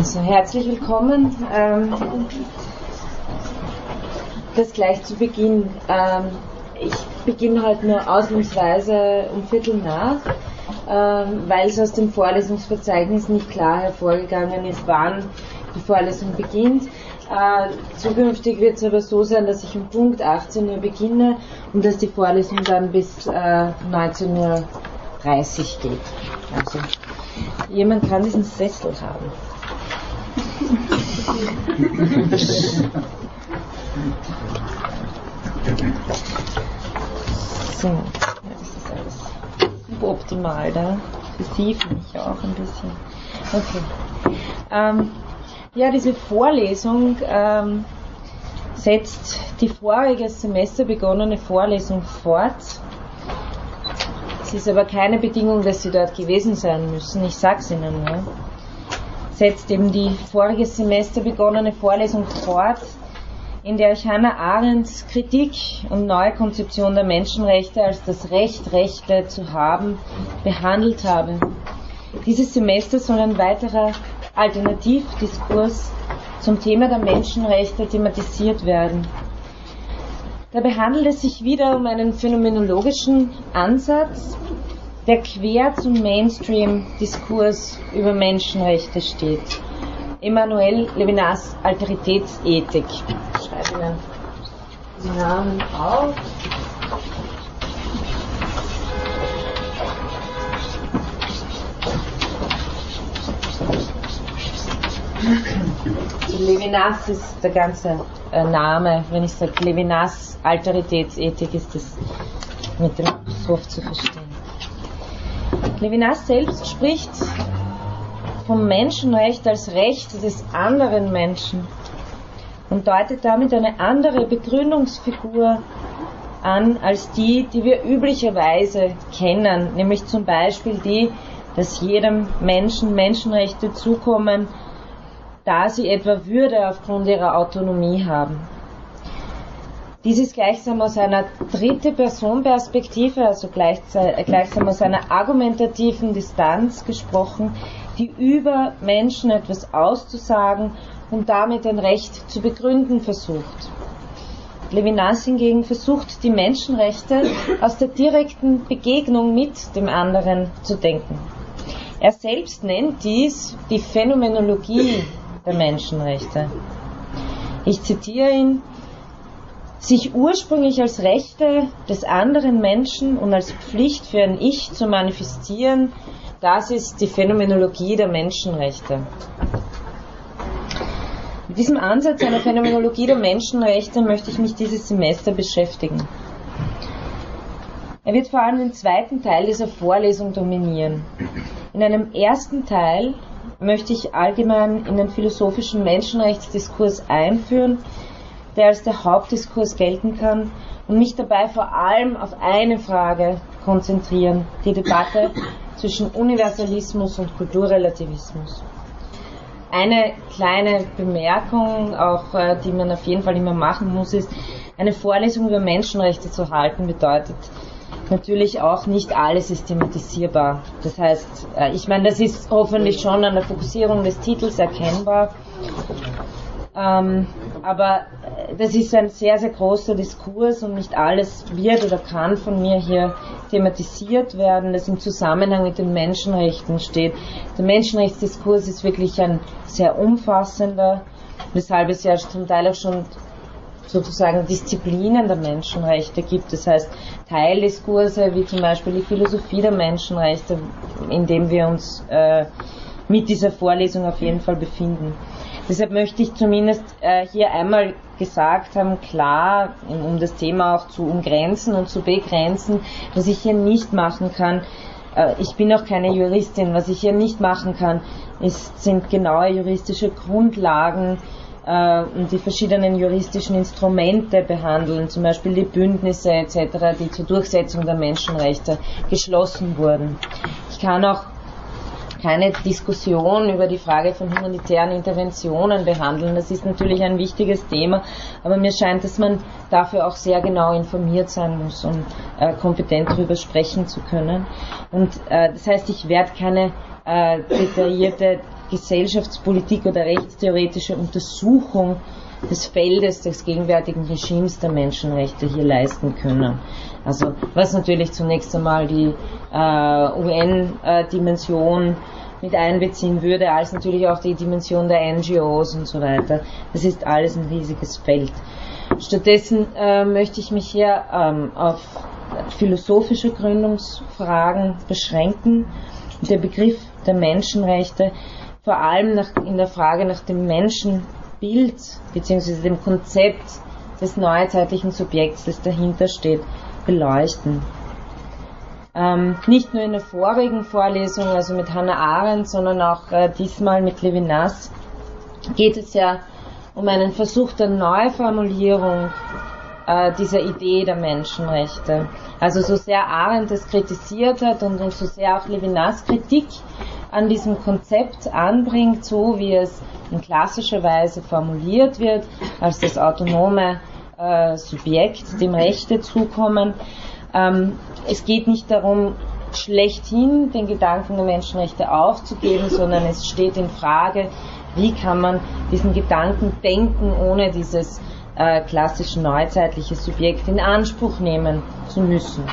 Also herzlich willkommen. Ähm, das gleich zu Beginn. Ähm, ich beginne heute nur ausnahmsweise um Viertel nach, ähm, weil es aus dem Vorlesungsverzeichnis nicht klar hervorgegangen ist, wann die Vorlesung beginnt. Äh, zukünftig wird es aber so sein, dass ich um Punkt 18 Uhr beginne und dass die Vorlesung dann bis äh, 19.30 Uhr geht. Also jemand kann diesen Sessel haben. So, das ist alles suboptimal da. Versiefen mich auch ein bisschen. Okay. Ähm, ja, diese Vorlesung ähm, setzt die voriges Semester begonnene Vorlesung fort. Es ist aber keine Bedingung, dass Sie dort gewesen sein müssen. Ich sag's Ihnen nur setzt eben die voriges Semester begonnene Vorlesung fort, in der ich Hannah Arendts Kritik und neue Konzeption der Menschenrechte als das Recht, Rechte zu haben, behandelt habe. Dieses Semester soll ein weiterer Alternativdiskurs zum Thema der Menschenrechte thematisiert werden. Dabei handelt es sich wieder um einen phänomenologischen Ansatz, der quer zum Mainstream-Diskurs über Menschenrechte steht. Emmanuel Levinas Alteritätsethik. Ich schreibe Ihnen die Namen auf. Levinas ist der ganze äh, Name. Wenn ich sage Levinas Alteritätsethik, ist das mit dem Apostroph zu verstehen. Levinas selbst spricht vom Menschenrecht als Recht des anderen Menschen und deutet damit eine andere Begründungsfigur an als die, die wir üblicherweise kennen, nämlich zum Beispiel die, dass jedem Menschen Menschenrechte zukommen, da sie etwa Würde aufgrund ihrer Autonomie haben. Dies ist gleichsam aus einer dritte Person Perspektive, also gleichsam aus einer argumentativen Distanz gesprochen, die über Menschen etwas auszusagen und damit ein Recht zu begründen versucht. Levinas hingegen versucht, die Menschenrechte aus der direkten Begegnung mit dem anderen zu denken. Er selbst nennt dies die Phänomenologie der Menschenrechte. Ich zitiere ihn, sich ursprünglich als Rechte des anderen Menschen und als Pflicht für ein Ich zu manifestieren, das ist die Phänomenologie der Menschenrechte. Mit diesem Ansatz einer Phänomenologie der Menschenrechte möchte ich mich dieses Semester beschäftigen. Er wird vor allem den zweiten Teil dieser Vorlesung dominieren. In einem ersten Teil möchte ich allgemein in den philosophischen Menschenrechtsdiskurs einführen, der als der Hauptdiskurs gelten kann und mich dabei vor allem auf eine Frage konzentrieren, die Debatte zwischen Universalismus und Kulturrelativismus. Eine kleine Bemerkung, auch äh, die man auf jeden Fall immer machen muss, ist, eine Vorlesung über Menschenrechte zu halten bedeutet natürlich auch nicht alles systematisierbar. Das heißt, äh, ich meine, das ist hoffentlich schon an der Fokussierung des Titels erkennbar. Ähm, aber äh, das ist ein sehr, sehr großer Diskurs und nicht alles wird oder kann von mir hier thematisiert werden, das im Zusammenhang mit den Menschenrechten steht. Der Menschenrechtsdiskurs ist wirklich ein sehr umfassender, weshalb es ja zum Teil auch schon sozusagen Disziplinen der Menschenrechte gibt. Das heißt Teildiskurse wie zum Beispiel die Philosophie der Menschenrechte, in dem wir uns äh, mit dieser Vorlesung auf jeden Fall befinden. Deshalb möchte ich zumindest äh, hier einmal gesagt haben, klar, um das Thema auch zu umgrenzen und zu begrenzen, was ich hier nicht machen kann. Äh, ich bin auch keine Juristin. Was ich hier nicht machen kann, ist, sind genaue juristische Grundlagen äh, und die verschiedenen juristischen Instrumente behandeln, zum Beispiel die Bündnisse etc., die zur Durchsetzung der Menschenrechte geschlossen wurden. Ich kann auch keine Diskussion über die Frage von humanitären Interventionen behandeln. Das ist natürlich ein wichtiges Thema, aber mir scheint, dass man dafür auch sehr genau informiert sein muss, um äh, kompetent darüber sprechen zu können. Und äh, das heißt, ich werde keine äh, detaillierte Gesellschaftspolitik oder rechtstheoretische Untersuchung des Feldes des gegenwärtigen Regimes der Menschenrechte hier leisten können. Also was natürlich zunächst einmal die äh, UN-Dimension mit einbeziehen würde, als natürlich auch die Dimension der NGOs und so weiter. Das ist alles ein riesiges Feld. Stattdessen äh, möchte ich mich hier ähm, auf philosophische Gründungsfragen beschränken. Der Begriff der Menschenrechte vor allem nach, in der Frage nach dem Menschenbild bzw. dem Konzept des neuzeitlichen Subjekts, das dahinter steht, beleuchten. Ähm, nicht nur in der vorigen Vorlesung, also mit Hannah Arendt, sondern auch äh, diesmal mit Levinas, geht es ja um einen Versuch der Neuformulierung äh, dieser Idee der Menschenrechte. Also so sehr Arendt es kritisiert hat und, und so sehr auch Levinas Kritik an diesem Konzept anbringt, so wie es in klassischer Weise formuliert wird, als das autonome äh, Subjekt, dem Rechte zukommen. Ähm, es geht nicht darum, schlechthin den Gedanken der Menschenrechte aufzugeben, sondern es steht in Frage, wie kann man diesen Gedanken denken, ohne dieses äh, klassische neuzeitliche Subjekt in Anspruch nehmen zu müssen.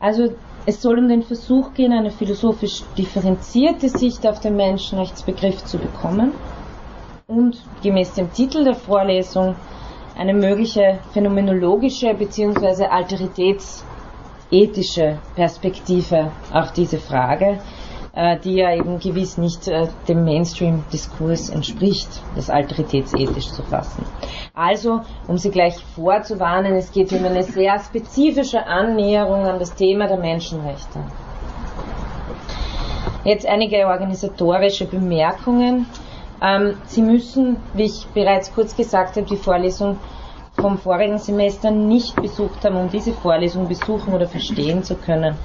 Also es soll um den Versuch gehen, eine philosophisch differenzierte Sicht auf den Menschenrechtsbegriff zu bekommen und gemäß dem Titel der Vorlesung eine mögliche phänomenologische bzw. alteritätsethische Perspektive auf diese Frage äh, die ja eben gewiss nicht äh, dem Mainstream-Diskurs entspricht, das alteritätsethisch zu fassen. Also, um Sie gleich vorzuwarnen, es geht um eine sehr spezifische Annäherung an das Thema der Menschenrechte. Jetzt einige organisatorische Bemerkungen. Ähm, Sie müssen, wie ich bereits kurz gesagt habe, die Vorlesung vom vorigen Semester nicht besucht haben, um diese Vorlesung besuchen oder verstehen zu können.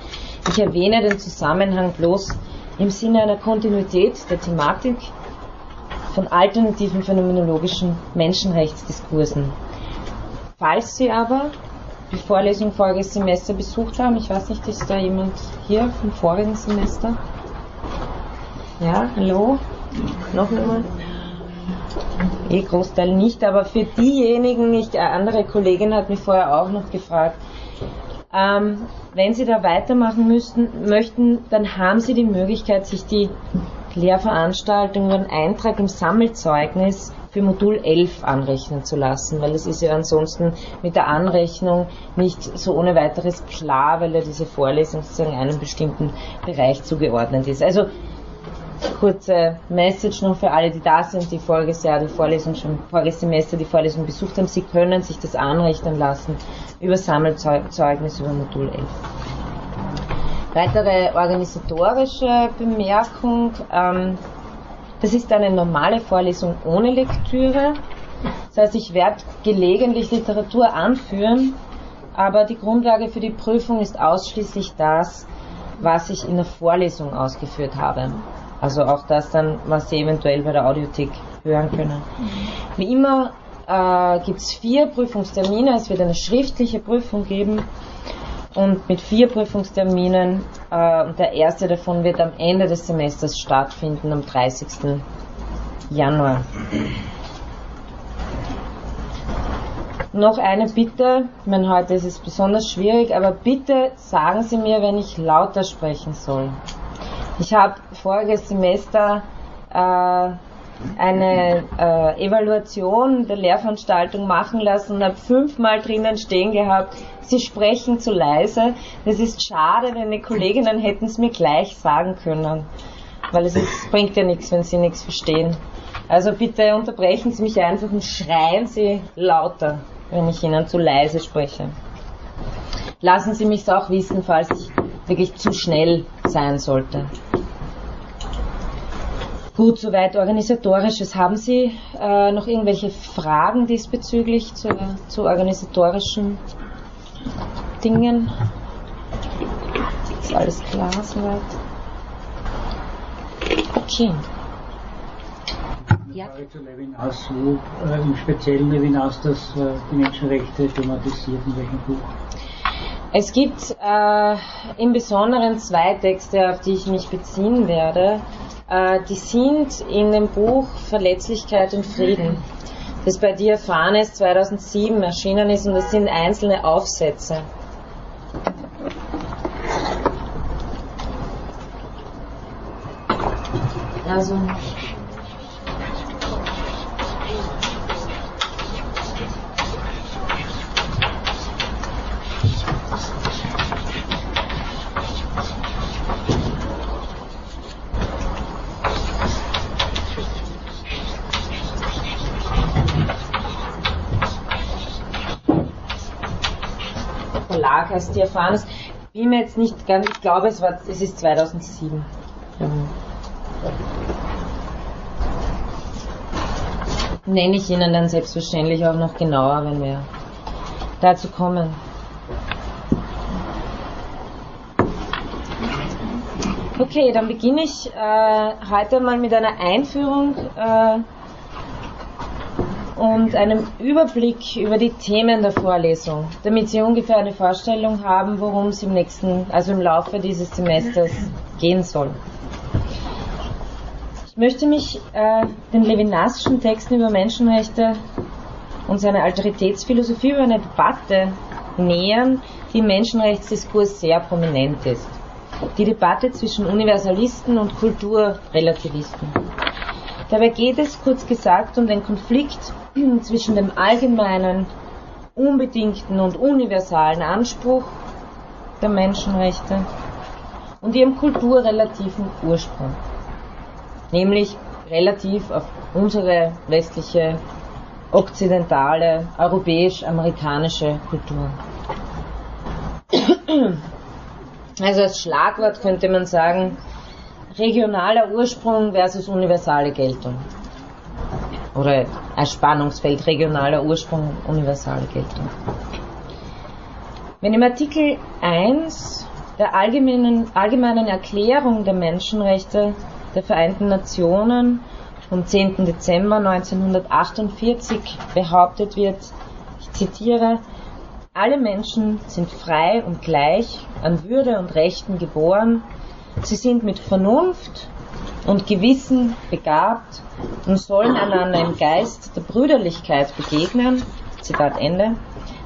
Ich erwähne den Zusammenhang bloß, im Sinne einer Kontinuität der Thematik von alternativen phänomenologischen Menschenrechtsdiskursen. Falls Sie aber die Vorlesung voriges Semester besucht haben, ich weiß nicht, ist da jemand hier vom vorigen Semester? Ja, hallo? Noch einmal? Eh, Großteil nicht, aber für diejenigen, ich, eine andere Kollegin hat mich vorher auch noch gefragt, ähm, wenn Sie da weitermachen müssten, möchten, dann haben Sie die Möglichkeit, sich die Lehrveranstaltung über einen Eintrag im Sammelzeugnis für Modul 11 anrechnen zu lassen, weil es ist ja ansonsten mit der Anrechnung nicht so ohne weiteres klar, weil ja diese Vorlesung sozusagen einem bestimmten Bereich zugeordnet ist. Also kurze Message noch für alle, die da sind, die voriges Jahr die Vorlesung schon, voriges Semester die Vorlesung besucht haben. Sie können sich das anrechnen lassen über Sammelzeugnis über Modul 11. Weitere organisatorische Bemerkung. Ähm, das ist eine normale Vorlesung ohne Lektüre. Das heißt, ich werde gelegentlich Literatur anführen, aber die Grundlage für die Prüfung ist ausschließlich das, was ich in der Vorlesung ausgeführt habe. Also auch das dann, was Sie eventuell bei der Audiothek hören können. Wie immer äh, gibt es vier Prüfungstermine. Es wird eine schriftliche Prüfung geben und mit vier Prüfungsterminen äh, und der erste davon wird am Ende des Semesters stattfinden, am 30. Januar. Noch eine Bitte, ich meine, heute ist es besonders schwierig, aber bitte sagen Sie mir, wenn ich lauter sprechen soll. Ich habe voriges Semester äh, eine äh, Evaluation der Lehrveranstaltung machen lassen und habe fünfmal drinnen stehen gehabt, Sie sprechen zu leise. Das ist schade, die Kolleginnen hätten es mir gleich sagen können, weil es ist, bringt ja nichts, wenn Sie nichts verstehen. Also bitte unterbrechen Sie mich einfach und schreien Sie lauter, wenn ich Ihnen zu leise spreche. Lassen Sie mich es auch wissen, falls ich wirklich zu schnell sein sollte. Gut, soweit organisatorisches. Haben Sie äh, noch irgendwelche Fragen diesbezüglich zu, zu organisatorischen Dingen? Ist alles klar soweit? Okay. Ja. Frage zu Levinas, wo äh, im speziellen Levinas das äh, die Menschenrechte thematisiert, in welchem Buch? Es gibt äh, im Besonderen zwei Texte, auf die ich mich beziehen werde. äh, die sind in dem Buch Verletzlichkeit und Frieden, das bei ist, 2007 erschienen ist und das sind einzelne Aufsätze. Also Verlag heißt die erfahren ist. Bin mir jetzt nicht ganz, ich glaube es war, es ist 2007. Ja. Nenne ich Ihnen dann selbstverständlich auch noch genauer, wenn wir dazu kommen. Okay, dann beginne ich äh, heute mal mit einer Einführung äh, und einem Überblick über die Themen der Vorlesung, damit Sie ungefähr eine Vorstellung haben, worum es im nächsten, also im Laufe dieses Semesters gehen soll. Ich möchte mich äh, den Levinasschen Texten über Menschenrechte und seine Alteritätsphilosophie über eine Debatte nähern, die im Menschenrechtsdiskurs sehr prominent ist. Die Debatte zwischen Universalisten und Kulturrelativisten. Dabei geht es, kurz gesagt, um den Konflikt zwischen dem allgemeinen, unbedingten und universalen Anspruch der Menschenrechte und ihrem kulturrelativen Ursprung, nämlich relativ auf unsere westliche, okzidentale, europäisch-amerikanische Kultur. Also als Schlagwort könnte man sagen, regionaler Ursprung versus universale Geltung. Oder ein Spannungsfeld regionaler Ursprung, universale Geltung. Wenn im Artikel 1 der allgemeinen, allgemeinen Erklärung der Menschenrechte der Vereinten Nationen vom 10. Dezember 1948 behauptet wird, ich zitiere, alle Menschen sind frei und gleich an Würde und Rechten geboren. Sie sind mit Vernunft und Gewissen begabt und sollen einander im Geist der Brüderlichkeit begegnen. Zitat Ende.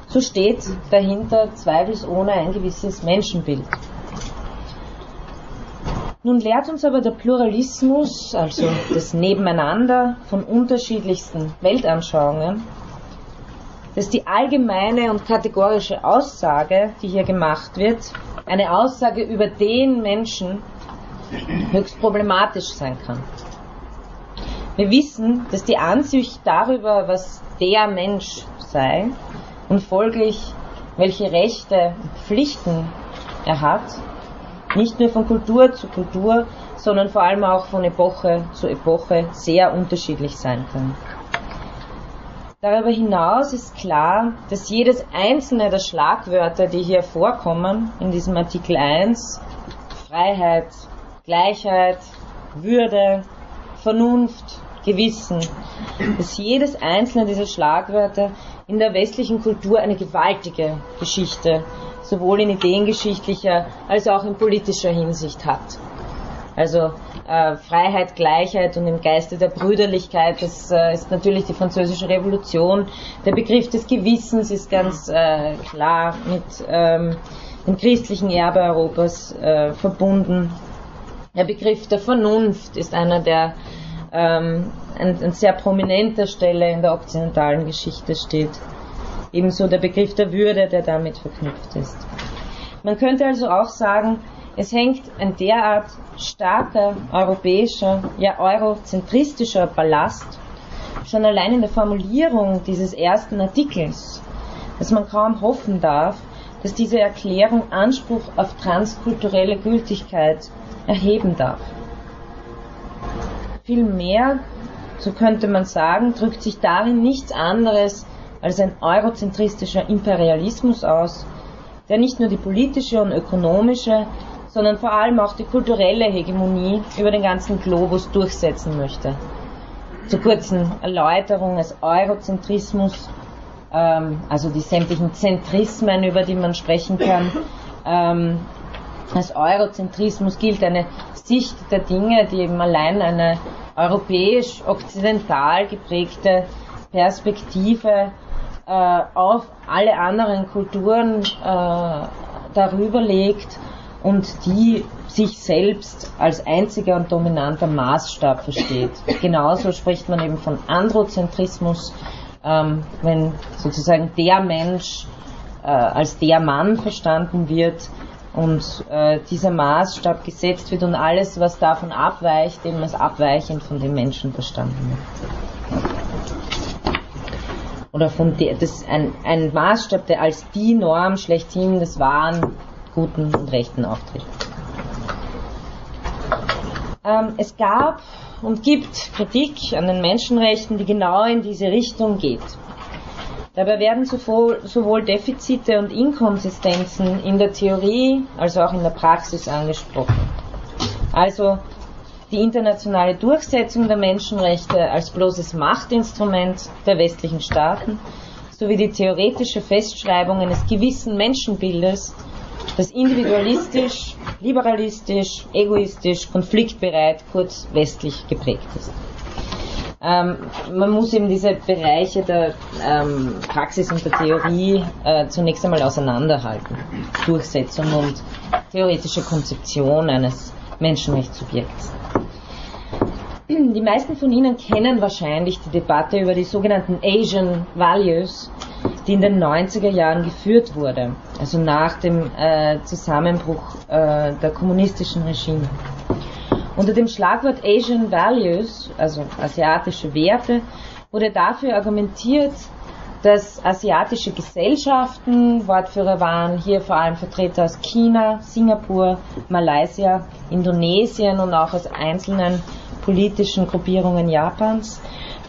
So steht dahinter zweifelsohne ein gewisses Menschenbild. Nun lehrt uns aber der Pluralismus, also das Nebeneinander von unterschiedlichsten Weltanschauungen, dass die allgemeine und kategorische Aussage, die hier gemacht wird, eine Aussage über den Menschen höchst problematisch sein kann. Wir wissen, dass die Ansicht darüber, was der Mensch sei und folglich welche Rechte und Pflichten er hat, nicht nur von Kultur zu Kultur, sondern vor allem auch von Epoche zu Epoche sehr unterschiedlich sein kann. Darüber hinaus ist klar, dass jedes einzelne der Schlagwörter, die hier vorkommen, in diesem Artikel 1, Freiheit, Gleichheit, Würde, Vernunft, Gewissen, dass jedes einzelne dieser Schlagwörter in der westlichen Kultur eine gewaltige Geschichte, sowohl in ideengeschichtlicher als auch in politischer Hinsicht hat. Also äh, Freiheit, Gleichheit und im Geiste der Brüderlichkeit, das äh, ist natürlich die französische Revolution. Der Begriff des Gewissens ist ganz äh, klar mit ähm, dem christlichen Erbe Europas äh, verbunden. Der Begriff der Vernunft ist einer, der ähm, an, an sehr prominenter Stelle in der okzidentalen Geschichte steht. Ebenso der Begriff der Würde, der damit verknüpft ist. Man könnte also auch sagen, es hängt ein derart starker europäischer, ja eurozentristischer Ballast schon allein in der Formulierung dieses ersten Artikels, dass man kaum hoffen darf, dass diese Erklärung Anspruch auf transkulturelle Gültigkeit erheben darf. Vielmehr, so könnte man sagen, drückt sich darin nichts anderes als ein eurozentristischer Imperialismus aus, der nicht nur die politische und ökonomische, sondern vor allem auch die kulturelle Hegemonie über den ganzen Globus durchsetzen möchte. Zur kurzen Erläuterung des Eurozentrismus, ähm, also die sämtlichen Zentrismen, über die man sprechen kann, ähm, Als Eurozentrismus gilt eine Sicht der Dinge, die eben allein eine europäisch-okzidental geprägte Perspektive äh, auf alle anderen Kulturen äh, darüber legt und die sich selbst als einziger und dominanter Maßstab versteht. Genauso spricht man eben von Androzentrismus, ähm, wenn sozusagen der Mensch äh, als der Mann verstanden wird und äh, dieser Maßstab gesetzt wird und alles, was davon abweicht, eben als abweichend von dem Menschen verstanden wird. Oder von der, das ein, ein Maßstab, der als die Norm schlechthin des wahren, guten und rechten auftritt. Ähm, es gab und gibt Kritik an den Menschenrechten, die genau in diese Richtung geht. Dabei werden sowohl Defizite und Inkonsistenzen in der Theorie als auch in der Praxis angesprochen. Also die internationale Durchsetzung der Menschenrechte als bloßes Machtinstrument der westlichen Staaten sowie die theoretische Festschreibung eines gewissen Menschenbildes, das individualistisch, liberalistisch, egoistisch, konfliktbereit, kurz westlich geprägt ist. Ähm, man muss eben diese Bereiche der ähm, Praxis und der Theorie äh, zunächst einmal auseinanderhalten. Durchsetzung und theoretische Konzeption eines Menschenrechtssubjekts. Die meisten von Ihnen kennen wahrscheinlich die Debatte über die sogenannten Asian Values, die in den 90er Jahren geführt wurde, also nach dem äh, Zusammenbruch äh, der kommunistischen Regime. Unter dem Schlagwort Asian Values, also asiatische Werte, wurde dafür argumentiert, dass asiatische Gesellschaften, Wortführer waren hier vor allem Vertreter aus China, Singapur, Malaysia, Indonesien und auch aus einzelnen politischen Gruppierungen Japans,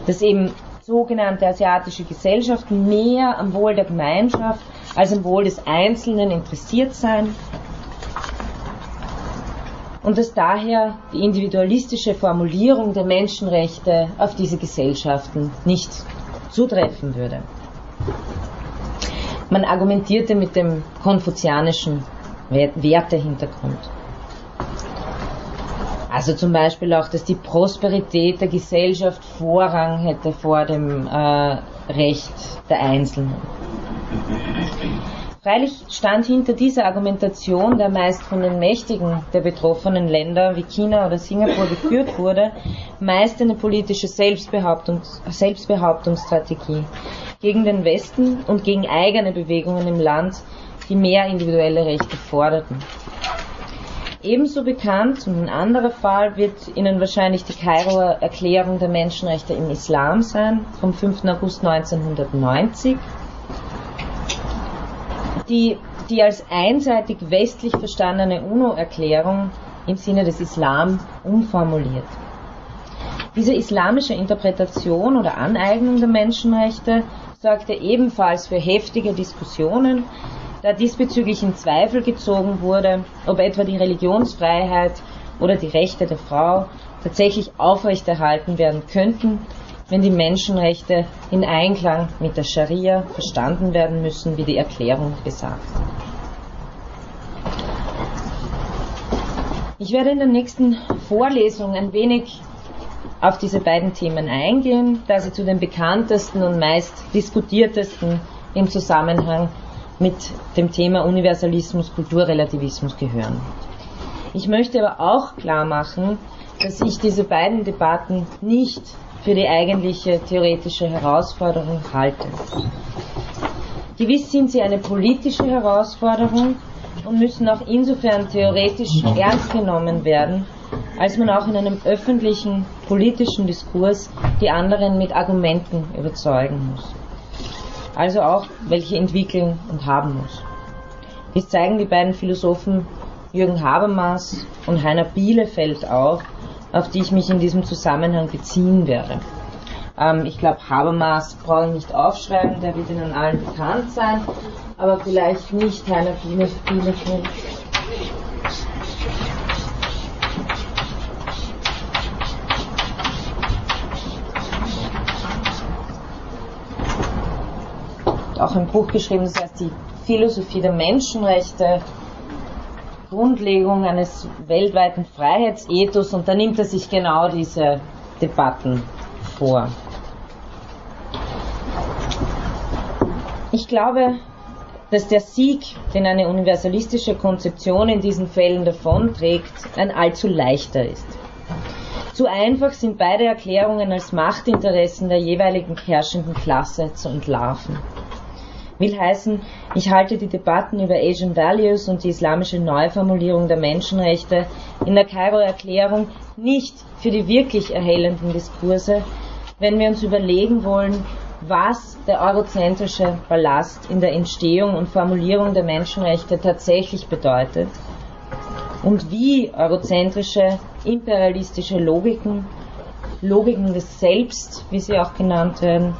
dass eben sogenannte asiatische Gesellschaften mehr am Wohl der Gemeinschaft als am Wohl des Einzelnen interessiert seien und dass daher die individualistische Formulierung der Menschenrechte auf diese Gesellschaften nicht zutreffen würde. Man argumentierte mit dem konfuzianischen Wertehintergrund. Also zum Beispiel auch, dass die Prosperität der Gesellschaft Vorrang hätte vor dem äh, Recht der Einzelnen. Freilich stand hinter dieser Argumentation, der meist von den Mächtigen der betroffenen Länder wie China oder Singapur geführt wurde, meist eine politische Selbstbehauptungs Selbstbehauptungsstrategie gegen den Westen und gegen eigene Bewegungen im Land, die mehr individuelle Rechte forderten. Ebenso bekannt und ein anderer Fall wird Ihnen wahrscheinlich die Kairoer Erklärung der Menschenrechte im Islam sein, vom 5. August 1990 die, die als einseitig westlich verstandene UNO-Erklärung im Sinne des Islam umformuliert. Diese islamische Interpretation oder Aneignung der Menschenrechte sorgte ebenfalls für heftige Diskussionen, da diesbezüglich in Zweifel gezogen wurde, ob etwa die Religionsfreiheit oder die Rechte der Frau tatsächlich aufrechterhalten werden könnten wenn die Menschenrechte in Einklang mit der Scharia verstanden werden müssen, wie die Erklärung besagt. Ich werde in der nächsten Vorlesung ein wenig auf diese beiden Themen eingehen, da sie zu den bekanntesten und meist diskutiertesten im Zusammenhang mit dem Thema Universalismus, Kulturrelativismus gehören. Ich möchte aber auch klar machen, dass ich diese beiden Debatten nicht für die eigentliche theoretische Herausforderung halte. Gewiss sind sie eine politische Herausforderung und müssen auch insofern theoretisch ernst genommen werden, als man auch in einem öffentlichen politischen Diskurs die anderen mit Argumenten überzeugen muss. Also auch welche entwickeln und haben muss. Dies zeigen die beiden Philosophen Jürgen Habermas und Heiner Bielefeld auf, auf die ich mich in diesem Zusammenhang beziehen werde. Ähm, ich glaube, Habermas brauche ich nicht aufschreiben, der wird Ihnen allen bekannt sein, aber vielleicht nicht Heiner Bielefeld. Auch ein Buch geschrieben, das heißt die Philosophie der Menschenrechte Grundlegung eines weltweiten Freiheitsethos und da nimmt er sich genau diese Debatten vor. Ich glaube, dass der Sieg, den eine universalistische Konzeption in diesen Fällen davonträgt, ein allzu leichter ist. Zu einfach sind beide Erklärungen als Machtinteressen der jeweiligen herrschenden Klasse zu entlarven. Will heißen, ich halte die Debatten über Asian Values und die islamische Neuformulierung der Menschenrechte in der Kairo-Erklärung nicht für die wirklich erhellenden Diskurse, wenn wir uns überlegen wollen, was der eurozentrische Ballast in der Entstehung und Formulierung der Menschenrechte tatsächlich bedeutet und wie eurozentrische imperialistische Logiken, Logiken des Selbst, wie sie auch genannt werden,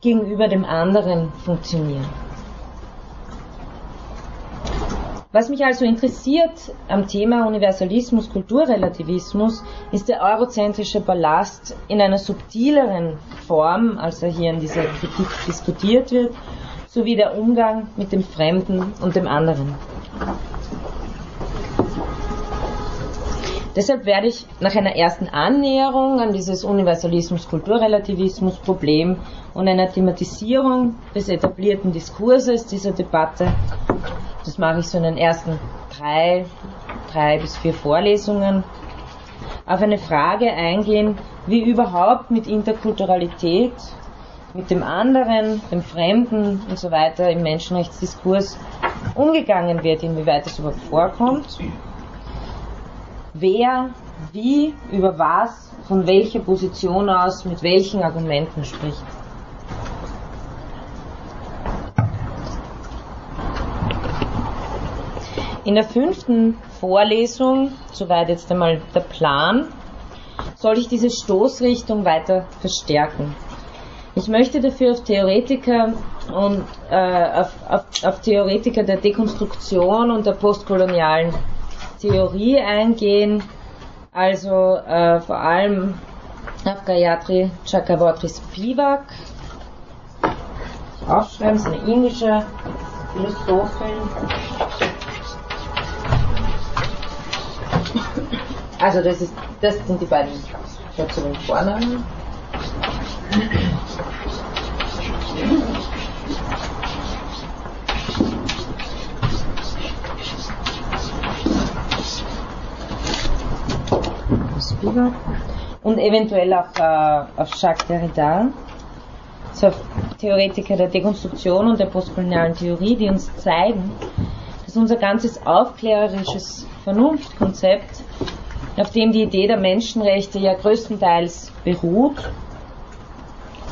gegenüber dem anderen funktionieren. Was mich also interessiert am Thema Universalismus, Kulturrelativismus, ist der eurozentrische Ballast in einer subtileren Form, als er hier in dieser Kritik diskutiert wird, sowie der Umgang mit dem Fremden und dem anderen. Deshalb werde ich nach einer ersten Annäherung an dieses Universalismus-Kulturrelativismus-Problem und einer Thematisierung des etablierten Diskurses dieser Debatte das mache ich so in den ersten drei, drei bis vier Vorlesungen. Auf eine Frage eingehen, wie überhaupt mit Interkulturalität, mit dem anderen, dem Fremden und so weiter im Menschenrechtsdiskurs umgegangen wird, inwieweit es überhaupt vorkommt, wer, wie, über was, von welcher Position aus, mit welchen Argumenten spricht. In der fünften Vorlesung, soweit jetzt einmal der Plan, soll ich diese Stoßrichtung weiter verstärken. Ich möchte dafür auf Theoretiker und äh, auf, auf, auf Theoretiker der Dekonstruktion und der postkolonialen Theorie eingehen, also äh, vor allem auf Gayatri Chakraborty Spivak. Aufschreiben, ist eine indische Philosophin. Also das ist, das sind die beiden Stationen Vornamen. Und eventuell auch äh, auf Jacques Derrida, so Theoretiker der Dekonstruktion und der postkolonialen Theorie, die uns zeigen, dass unser ganzes aufklärerisches Vernunftkonzept auf dem die Idee der Menschenrechte ja größtenteils beruht,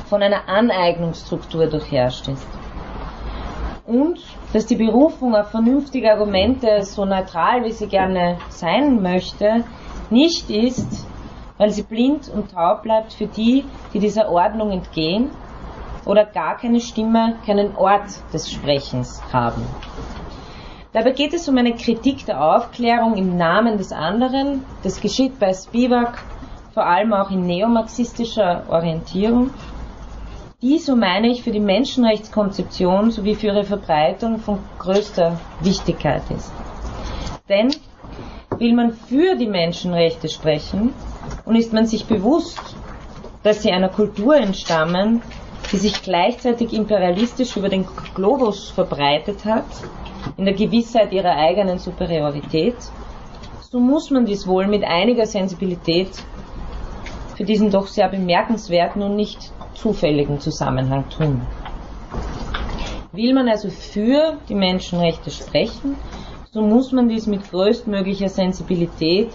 von einer Aneignungsstruktur durchherrscht ist. Und dass die Berufung auf vernünftige Argumente, so neutral wie sie gerne sein möchte, nicht ist, weil sie blind und taub bleibt für die, die dieser Ordnung entgehen oder gar keine Stimme, keinen Ort des Sprechens haben. Dabei geht es um eine Kritik der Aufklärung im Namen des anderen. Das geschieht bei Spivak vor allem auch in neomarxistischer Orientierung. Die, so meine ich, für die Menschenrechtskonzeption sowie für ihre Verbreitung von größter Wichtigkeit ist. Denn will man für die Menschenrechte sprechen und ist man sich bewusst, dass sie einer Kultur entstammen, die sich gleichzeitig imperialistisch über den Globus verbreitet hat, in der Gewissheit ihrer eigenen Superiorität, so muss man dies wohl mit einiger Sensibilität für diesen doch sehr bemerkenswerten und nicht zufälligen Zusammenhang tun. Will man also für die Menschenrechte sprechen, so muss man dies mit größtmöglicher Sensibilität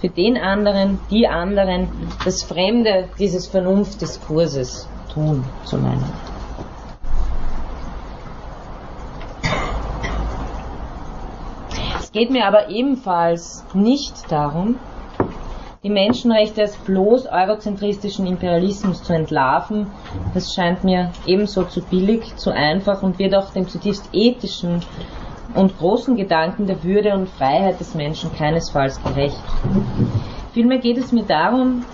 für den anderen, die anderen, das Fremde dieses Vernunftdiskurses tun, zu meinen. Es geht mir aber ebenfalls nicht darum, die Menschenrechte als bloß eurozentristischen Imperialismus zu entlarven. Das scheint mir ebenso zu billig, zu einfach und wird auch dem zutiefst ethischen und großen Gedanken der Würde und Freiheit des Menschen keinesfalls gerecht. Vielmehr geht es mir darum,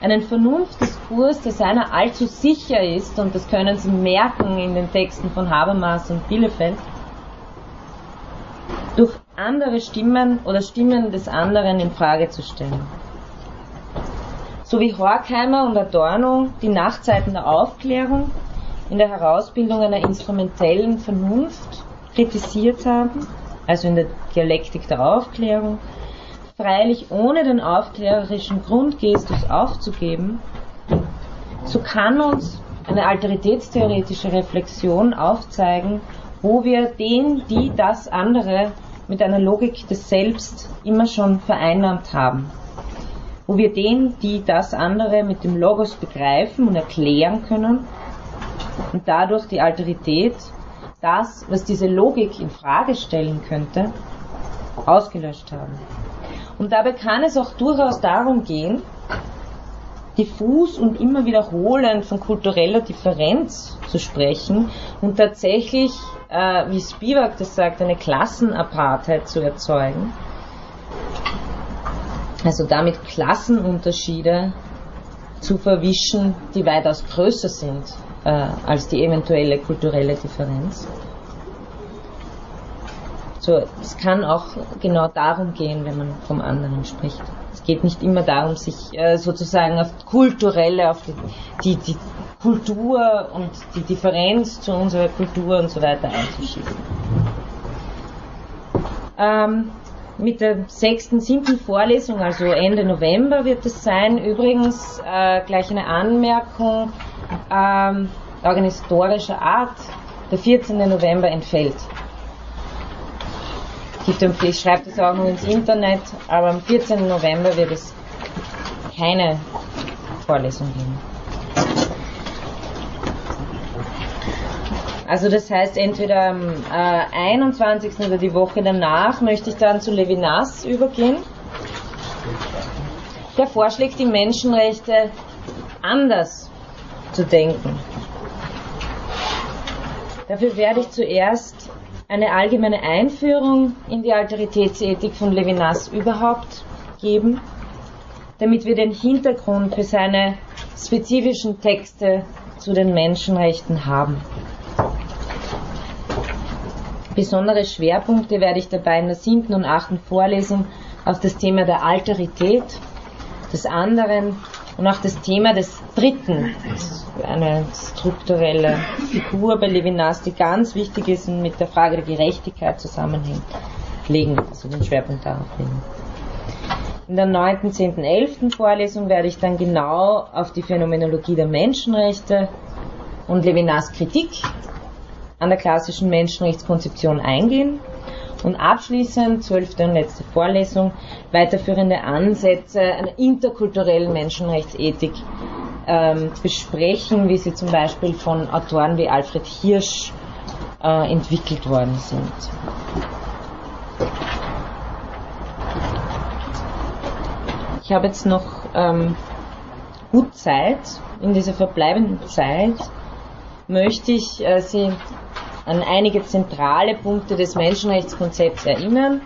einen Vernunftdiskurs, der seiner allzu sicher ist, und das können Sie merken in den Texten von Habermas und Bielefeld, durch andere Stimmen oder Stimmen des anderen in Frage zu stellen. So wie Horkheimer und Adorno die Nachtzeiten der Aufklärung in der Herausbildung einer instrumentellen Vernunft kritisiert haben, also in der Dialektik der Aufklärung, freilich ohne den aufklärerischen Grundgestus aufzugeben, so kann uns eine alteritätstheoretische Reflexion aufzeigen, wo wir den, die, das andere mit einer Logik des Selbst immer schon vereinnahmt haben. Wo wir den, die, das andere mit dem Logos begreifen und erklären können und dadurch die Alterität, das, was diese Logik in Frage stellen könnte, ausgelöscht haben. Und dabei kann es auch durchaus darum gehen, diffus und immer wiederholend von kultureller Differenz zu sprechen und tatsächlich, äh, wie Spivak das sagt, eine Klassenapartheit zu erzeugen. Also damit Klassenunterschiede zu verwischen, die weitaus größer sind äh, als die eventuelle kulturelle Differenz. So, es kann auch genau darum gehen, wenn man vom anderen spricht. Es geht nicht immer darum, sich äh, sozusagen auf kulturelle, auf die, die, die Kultur und die Differenz zu unserer Kultur und so weiter einzuschieben. Ähm, mit der sechsten, siebten Vorlesung, also Ende November wird es sein. Übrigens äh, gleich eine Anmerkung ähm, organisatorischer Art. Der 14. November entfällt ich schreibe das auch noch ins Internet, aber am 14. November wird es keine Vorlesung geben. Also das heißt, entweder am äh, 21. oder die Woche danach möchte ich dann zu Levinas übergehen. Der vorschlägt, die Menschenrechte anders zu denken. Dafür werde ich zuerst eine allgemeine Einführung in die Alteritätsethik von Levinas überhaupt geben, damit wir den Hintergrund für seine spezifischen Texte zu den Menschenrechten haben. Besondere Schwerpunkte werde ich dabei in der siebten und achten Vorlesung auf das Thema der Alterität, des anderen und auch das Thema des Dritten, eine strukturelle Figur bei Levinas, die ganz wichtig ist und mit der Frage der Gerechtigkeit zusammenhängt, legen, also den Schwerpunkt darauf legen. In der 9., 10., 11. Vorlesung werde ich dann genau auf die Phänomenologie der Menschenrechte und Levinas Kritik an der klassischen Menschenrechtskonzeption eingehen und abschließend, zwölfte und letzte Vorlesung, weiterführende Ansätze einer interkulturellen Menschenrechtsethik ähm, besprechen, wie sie zum Beispiel von Autoren wie Alfred Hirsch äh, entwickelt worden sind. Ich habe jetzt noch ähm, gut Zeit. In dieser verbleibenden Zeit möchte ich äh, Sie an einige zentrale Punkte des Menschenrechtskonzepts erinnern.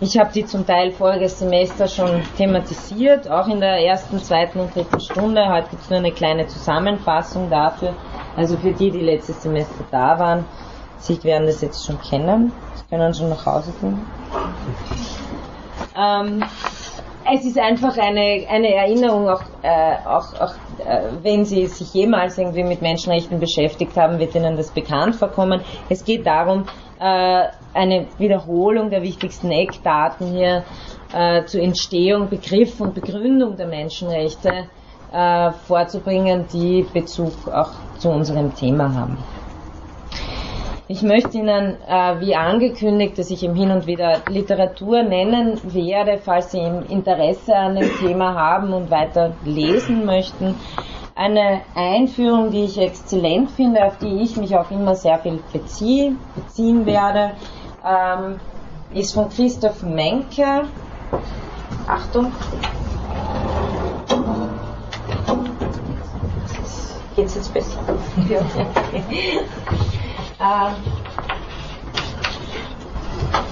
Ich habe die zum Teil voriges Semester schon thematisiert, auch in der ersten, zweiten und dritten Stunde. Heute gibt es nur eine kleine Zusammenfassung dafür. Also für die, die letztes Semester da waren, Sie werden das jetzt schon kennen. Sie können schon nach Hause gehen. Ähm, es ist einfach eine, eine Erinnerung, auch, äh, auch, auch äh, wenn Sie sich jemals irgendwie mit Menschenrechten beschäftigt haben, wird Ihnen das bekannt vorkommen. Es geht darum, äh, eine Wiederholung der wichtigsten Eckdaten hier äh, zur Entstehung, Begriff und Begründung der Menschenrechte äh, vorzubringen, die Bezug auch zu unserem Thema haben. Ich möchte Ihnen, äh, wie angekündigt, dass ich im Hin und Wieder Literatur nennen werde, falls Sie Interesse an dem Thema haben und weiter lesen möchten. Eine Einführung, die ich exzellent finde, auf die ich mich auch immer sehr viel beziehe, beziehen werde, ähm, ist von Christoph Menke. Achtung. Geht's jetzt besser? Ja. Ähm,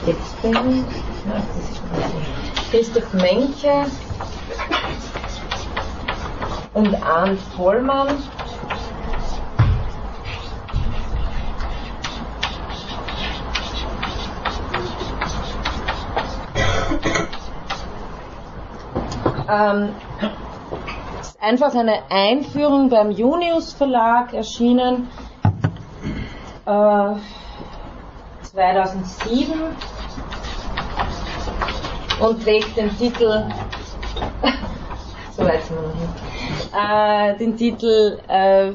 jetzt bin Christoph Menke und Arndt Vollmann. Ähm, ist einfach eine Einführung beim Junius Verlag erschienen. Äh, 2007 und trägt den Titel so weit sind wir noch nicht, äh, den Titel äh,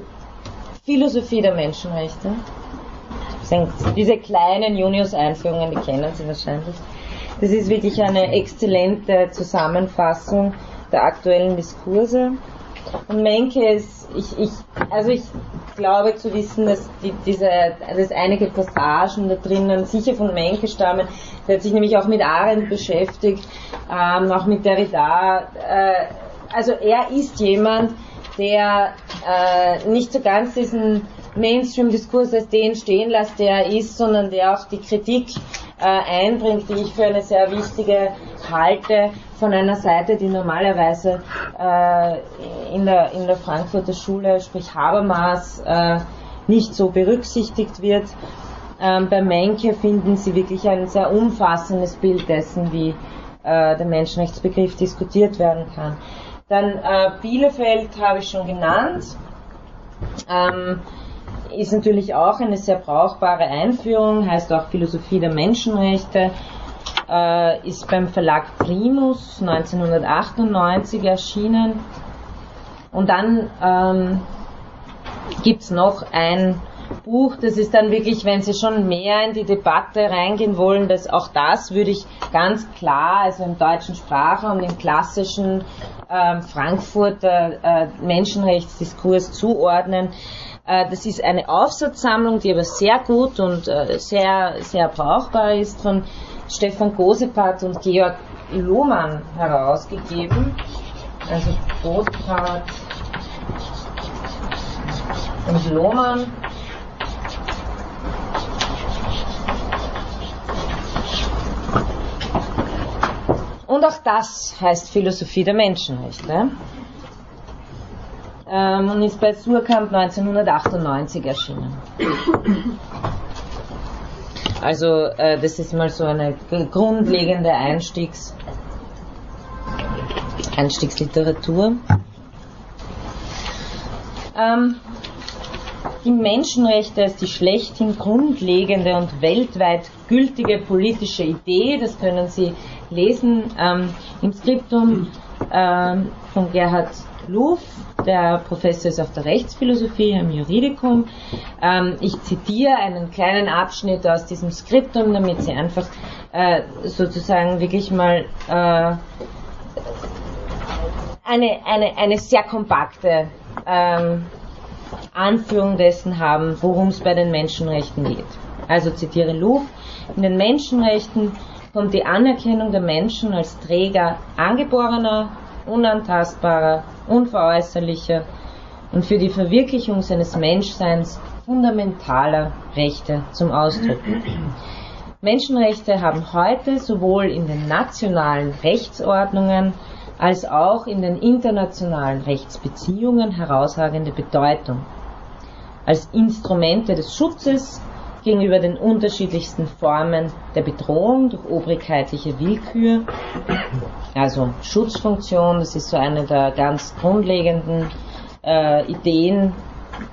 Philosophie der Menschenrechte. Diese kleinen Junius-Einführungen, die kennen Sie wahrscheinlich. Das ist wirklich eine exzellente Zusammenfassung der aktuellen Diskurse. Und Menke ist, ich, ich, also ich glaube zu wissen, dass, die, diese, dass einige Passagen da drinnen sicher von Menke stammen. Der hat sich nämlich auch mit Arendt beschäftigt, ähm, auch mit Derrida. Äh, also er ist jemand, der äh, nicht so ganz diesen Mainstream-Diskurs als den stehen lässt, der er ist, sondern der auch die Kritik einbringt, die ich für eine sehr wichtige halte, von einer Seite, die normalerweise äh, in, der, in der Frankfurter Schule, sprich Habermas, äh, nicht so berücksichtigt wird. Ähm, bei Menke finden Sie wirklich ein sehr umfassendes Bild dessen, wie äh, der Menschenrechtsbegriff diskutiert werden kann. Dann äh, Bielefeld habe ich schon genannt. Ähm, ist natürlich auch eine sehr brauchbare Einführung, heißt auch Philosophie der Menschenrechte, äh, ist beim Verlag Primus 1998 erschienen. Und dann ähm, gibt es noch ein Buch, das ist dann wirklich, wenn Sie schon mehr in die Debatte reingehen wollen, dass auch das würde ich ganz klar, also im deutschen Sprachraum, im klassischen äh, Frankfurter äh, Menschenrechtsdiskurs zuordnen. Äh, das ist eine Aufsatzsammlung, die aber sehr gut und äh, sehr, sehr brauchbar ist von Stefan Gosepat und Georg Lohmann herausgegeben. Also Gosepat und Lohmann. Und auch das heißt Philosophie der Menschenrechte ähm, und ist bei Surkamp 1998 erschienen. Also äh, das ist mal so eine grundlegende Einstiegs, Einstiegsliteratur. Ähm, die Menschenrechte als die schlechthin grundlegende und weltweit gültige politische Idee, das können Sie lesen ähm, im Skriptum ähm, von Gerhard Luff, der Professor ist auf der Rechtsphilosophie im Juridikum. Ähm, ich zitiere einen kleinen Abschnitt aus diesem Skriptum, damit Sie einfach äh, sozusagen wirklich mal äh, eine, eine, eine sehr kompakte ähm, Anführung dessen haben, worum es bei den Menschenrechten geht. Also zitiere Luft, in den Menschenrechten kommt die Anerkennung der Menschen als Träger angeborener, unantastbarer, unveräußerlicher und für die Verwirklichung seines Menschseins fundamentaler Rechte zum Ausdruck. Menschenrechte haben heute sowohl in den nationalen Rechtsordnungen als auch in den internationalen Rechtsbeziehungen herausragende Bedeutung. Als Instrumente des Schutzes gegenüber den unterschiedlichsten Formen der Bedrohung durch obrigkeitliche Willkür, also Schutzfunktion, das ist so eine der ganz grundlegenden äh, Ideen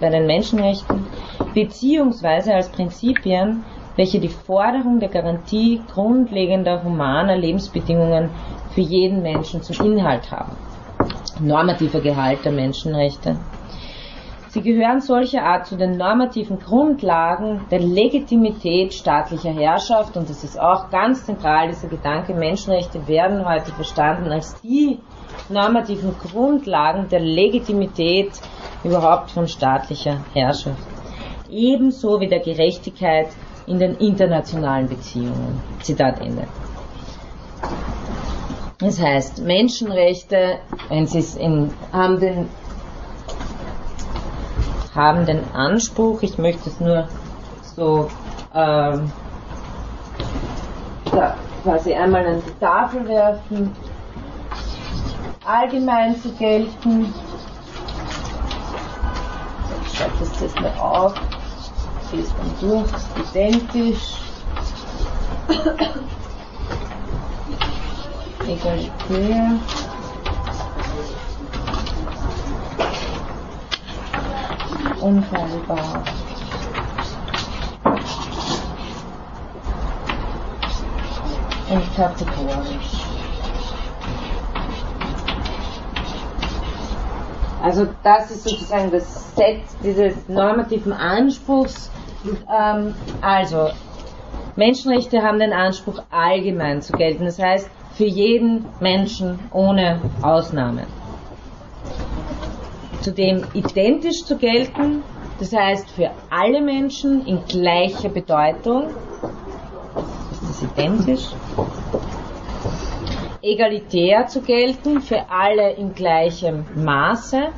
bei den Menschenrechten, beziehungsweise als Prinzipien, welche die Forderung der Garantie grundlegender humaner Lebensbedingungen für jeden Menschen zum Inhalt haben. Normativer Gehalt der Menschenrechte. Sie gehören solcher Art zu den normativen Grundlagen der Legitimität staatlicher Herrschaft und das ist auch ganz zentral, dieser Gedanke, Menschenrechte werden heute verstanden als die normativen Grundlagen der Legitimität überhaupt von staatlicher Herrschaft. Ebenso wie der Gerechtigkeit in den internationalen Beziehungen. Zitat Ende. Das heißt, Menschenrechte, wenn sie es in, haben, den, haben den Anspruch, ich möchte es nur so ähm, da quasi einmal an die Tafel werfen, allgemein zu gelten. Ich schreibe das jetzt mal auf, ich lese dann durch, ist identisch. egalitär, unteilbar. Und kategorisch. Also das ist sozusagen das Set dieses normativen Anspruchs. Ähm, also Menschenrechte haben den Anspruch, allgemein zu gelten. Das heißt, für jeden Menschen ohne Ausnahme. Zudem identisch zu gelten, das heißt für alle Menschen in gleicher Bedeutung. Ist das identisch? Egalitär zu gelten, für alle in gleichem Maße.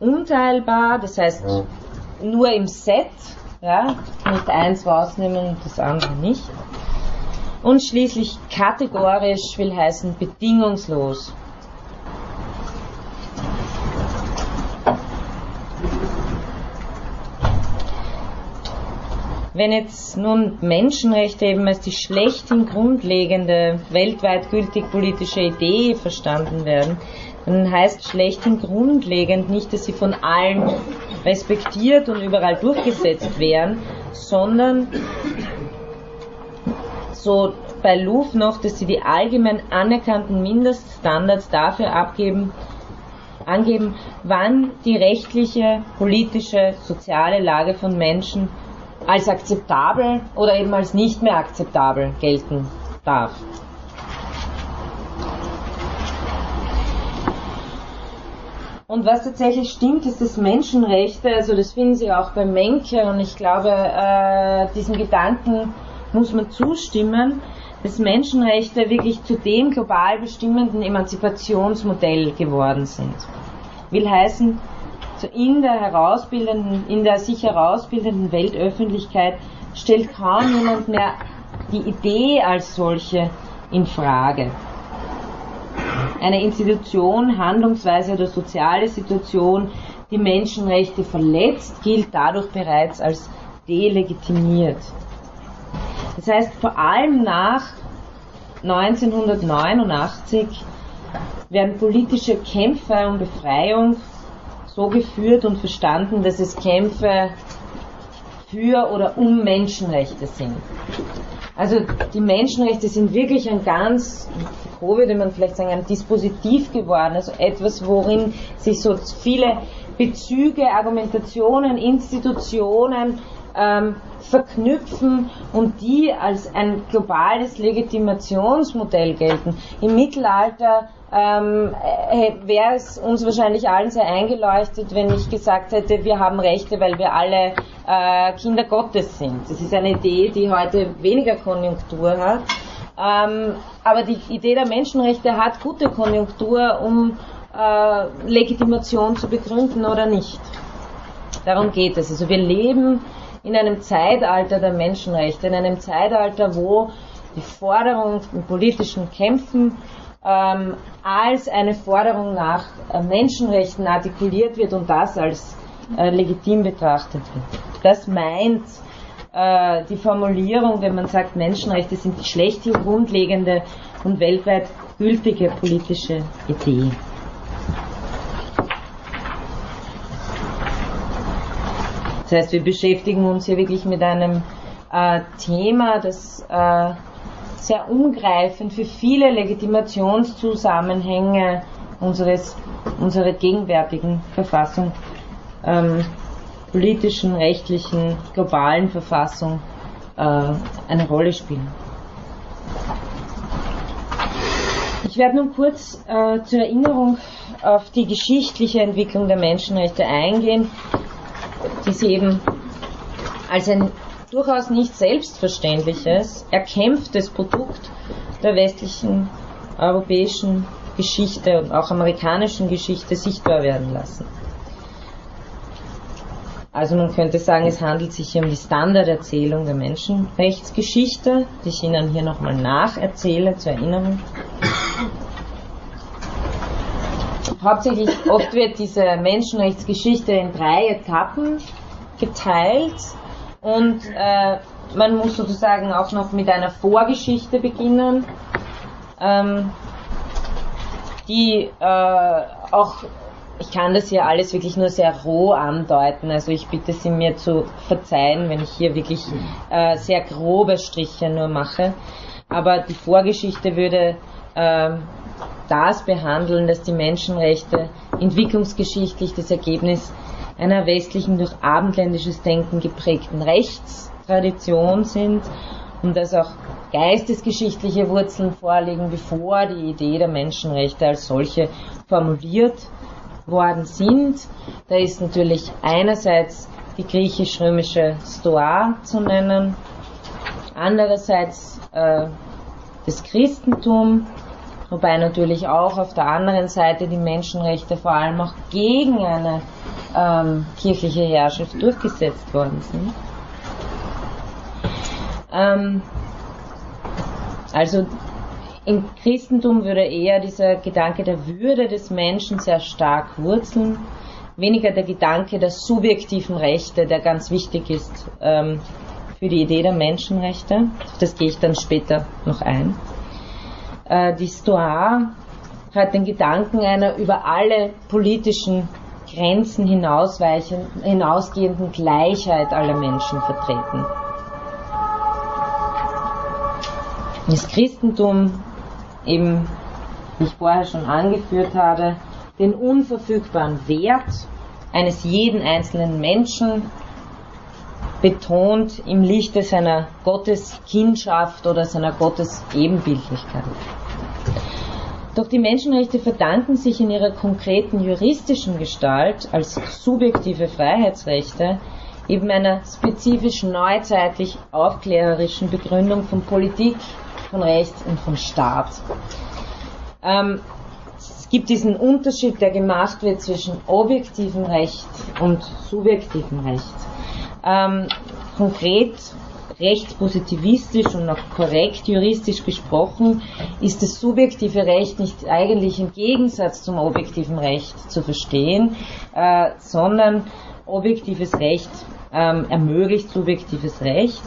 Unteilbar, das heißt nur im Set, ja, nicht eins rausnehmen und das andere nicht. Und schließlich kategorisch will heißen bedingungslos. Wenn jetzt nun Menschenrechte eben als die schlechthin grundlegende, weltweit gültig politische Idee verstanden werden, dann heißt schlechthin grundlegend nicht, dass sie von allen respektiert und überall durchgesetzt werden, sondern so bei Louvre noch, dass sie die allgemein anerkannten Mindeststandards dafür abgeben, angeben, wann die rechtliche, politische, soziale Lage von Menschen als akzeptabel oder eben als nicht mehr akzeptabel gelten darf. Und was tatsächlich stimmt, ist, dass Menschenrechte, also das finden Sie auch bei Menke und ich glaube, äh, diesem Gedanken muss man zustimmen, dass Menschenrechte wirklich zu dem global bestimmenden Emanzipationsmodell geworden sind. Will heißen, in der herausbildenden, in der sich herausbildenden Weltöffentlichkeit stellt kaum jemand mehr die Idee als solche in Frage eine Institution, Handlungsweise oder soziale Situation, die Menschenrechte verletzt, gilt dadurch bereits als delegitimiert. Das heißt, vor allem nach 1989 werden politische Kämpfe um Befreiung so geführt und verstanden, dass es Kämpfe für oder um Menschenrechte sind. Also die Menschenrechte sind wirklich ein ganz, Foucault würde man vielleicht sagen, ein Dispositiv geworden, also etwas, worin sich so viele Bezüge, Argumentationen, Institutionen ähm, verknüpfen und die als ein globales Legitimationsmodell gelten. Im Mittelalter ähm, äh, wäre es uns wahrscheinlich allen sehr eingeleuchtet, wenn ich gesagt hätte, wir haben Rechte, weil wir alle äh, Kinder Gottes sind. Das ist eine Idee, die heute weniger Konjunktur hat. Ähm, aber die Idee der Menschenrechte hat gute Konjunktur, um äh, Legitimation zu begründen oder nicht. Darum geht es. Also wir leben in einem Zeitalter der Menschenrechte, in einem Zeitalter, wo die Forderung von politischen Kämpfen ähm, als eine Forderung nach äh, Menschenrechten artikuliert wird und das als äh, legitim betrachtet wird. Das meint äh, die Formulierung, wenn man sagt, Menschenrechte sind die schlechthin grundlegende und weltweit gültige politische Idee. Das heißt, wir beschäftigen uns hier wirklich mit einem äh, Thema, das äh, sehr umgreifend für viele Legitimationszusammenhänge unseres, unserer gegenwärtigen Verfassung, ähm, politischen, rechtlichen, globalen Verfassung äh, eine Rolle spielen. Ich werde nun kurz äh, zur Erinnerung auf die geschichtliche Entwicklung der Menschenrechte eingehen, die sie eben als ein durchaus nicht selbstverständliches, erkämpftes Produkt der westlichen europäischen Geschichte und auch amerikanischen Geschichte sichtbar werden lassen. Also man könnte sagen, es handelt sich hier um die Standarderzählung der Menschenrechtsgeschichte, die ich Ihnen hier nochmal nacherzähle zur Erinnerung. Hauptsächlich oft wird diese Menschenrechtsgeschichte in drei Etappen geteilt. Und äh, man muss sozusagen auch noch mit einer Vorgeschichte beginnen, ähm, die äh, auch, ich kann das hier alles wirklich nur sehr roh andeuten. Also ich bitte Sie mir zu verzeihen, wenn ich hier wirklich äh, sehr grobe Striche nur mache. Aber die Vorgeschichte würde äh, das behandeln, dass die Menschenrechte entwicklungsgeschichtlich das Ergebnis einer westlichen durch abendländisches Denken geprägten Rechtstradition sind und dass auch geistesgeschichtliche Wurzeln vorliegen, bevor die Idee der Menschenrechte als solche formuliert worden sind. Da ist natürlich einerseits die griechisch-römische Stoa zu nennen, andererseits äh, das Christentum, wobei natürlich auch auf der anderen Seite die Menschenrechte vor allem auch gegen eine ähm, kirchliche Herrschaft durchgesetzt worden sind. Ähm, also im Christentum würde eher dieser Gedanke der Würde des Menschen sehr stark wurzeln, weniger der Gedanke der subjektiven Rechte, der ganz wichtig ist ähm, für die Idee der Menschenrechte. Das gehe ich dann später noch ein. Äh, die Stoa hat den Gedanken einer über alle politischen Grenzen hinausgehenden Gleichheit aller Menschen vertreten. Das Christentum eben, wie ich vorher schon angeführt habe, den unverfügbaren Wert eines jeden einzelnen Menschen betont im Lichte seiner Gotteskindschaft oder seiner Gottesebenbildlichkeit. Doch die Menschenrechte verdanken sich in ihrer konkreten juristischen Gestalt als subjektive Freiheitsrechte eben einer spezifisch neuzeitlich aufklärerischen Begründung von Politik, von Recht und von Staat. Ähm, es gibt diesen Unterschied, der gemacht wird zwischen objektivem Recht und subjektivem Recht. Ähm, konkret rechtspositivistisch und auch korrekt juristisch gesprochen, ist das subjektive Recht nicht eigentlich im Gegensatz zum objektiven Recht zu verstehen, äh, sondern objektives Recht ähm, ermöglicht subjektives Recht.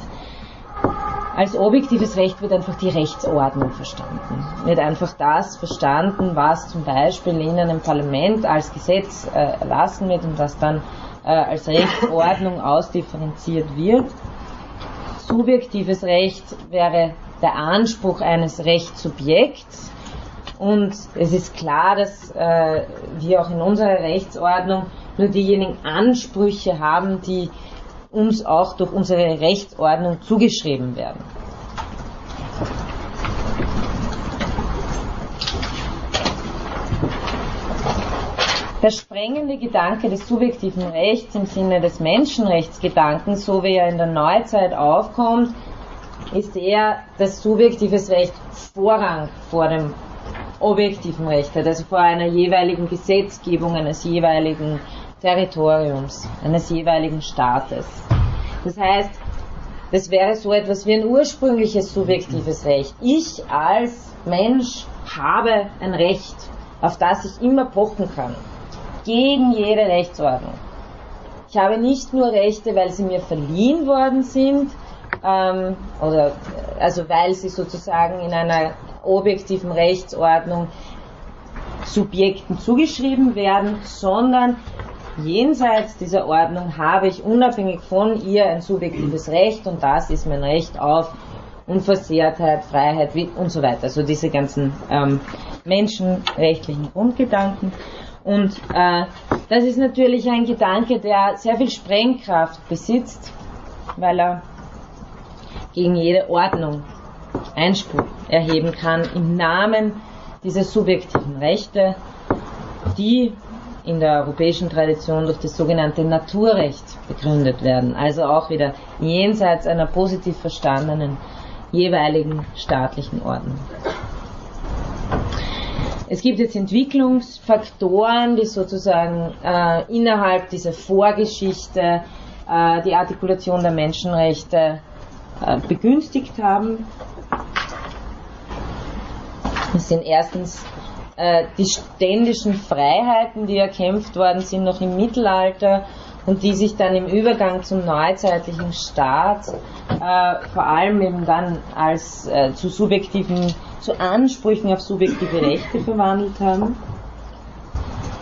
Als objektives Recht wird einfach die Rechtsordnung verstanden. Wird einfach das verstanden, was zum Beispiel in einem Parlament als Gesetz äh, erlassen wird und was dann äh, als Rechtsordnung ausdifferenziert wird subjektives Recht wäre der Anspruch eines Rechtssubjekts. Und es ist klar, dass äh, wir auch in unserer Rechtsordnung nur diejenigen Ansprüche haben, die uns auch durch unsere Rechtsordnung zugeschrieben werden. Der sprengende Gedanke des subjektiven Rechts im Sinne des Menschenrechtsgedankens, so wie er in der Neuzeit aufkommt, ist eher, dass subjektives Recht Vorrang vor dem objektiven Recht hat, also vor einer jeweiligen Gesetzgebung eines jeweiligen Territoriums, eines jeweiligen Staates. Das heißt, das wäre so etwas wie ein ursprüngliches subjektives Recht. Ich als Mensch habe ein Recht, auf das ich immer pochen kann gegen jede Rechtsordnung. Ich habe nicht nur Rechte, weil sie mir verliehen worden sind, ähm, oder also weil sie sozusagen in einer objektiven Rechtsordnung Subjekten zugeschrieben werden, sondern jenseits dieser Ordnung habe ich unabhängig von ihr ein subjektives Recht und das ist mein Recht auf Unversehrtheit, Freiheit und so weiter. Also diese ganzen ähm, menschenrechtlichen Grundgedanken. Und äh, das ist natürlich ein Gedanke, der sehr viel Sprengkraft besitzt, weil er gegen jede Ordnung Einspruch erheben kann im Namen dieser subjektiven Rechte, die in der europäischen Tradition durch das sogenannte Naturrecht begründet werden, also auch wieder jenseits einer positiv verstandenen jeweiligen staatlichen Ordnung. Es gibt jetzt Entwicklungsfaktoren, die sozusagen äh, innerhalb dieser Vorgeschichte äh, die Artikulation der Menschenrechte äh, begünstigt haben. Das sind erstens äh, die ständischen Freiheiten, die erkämpft worden sind noch im Mittelalter und die sich dann im Übergang zum neuzeitlichen Staat äh, vor allem eben dann als äh, zu subjektiven, zu Ansprüchen auf subjektive Rechte verwandelt haben.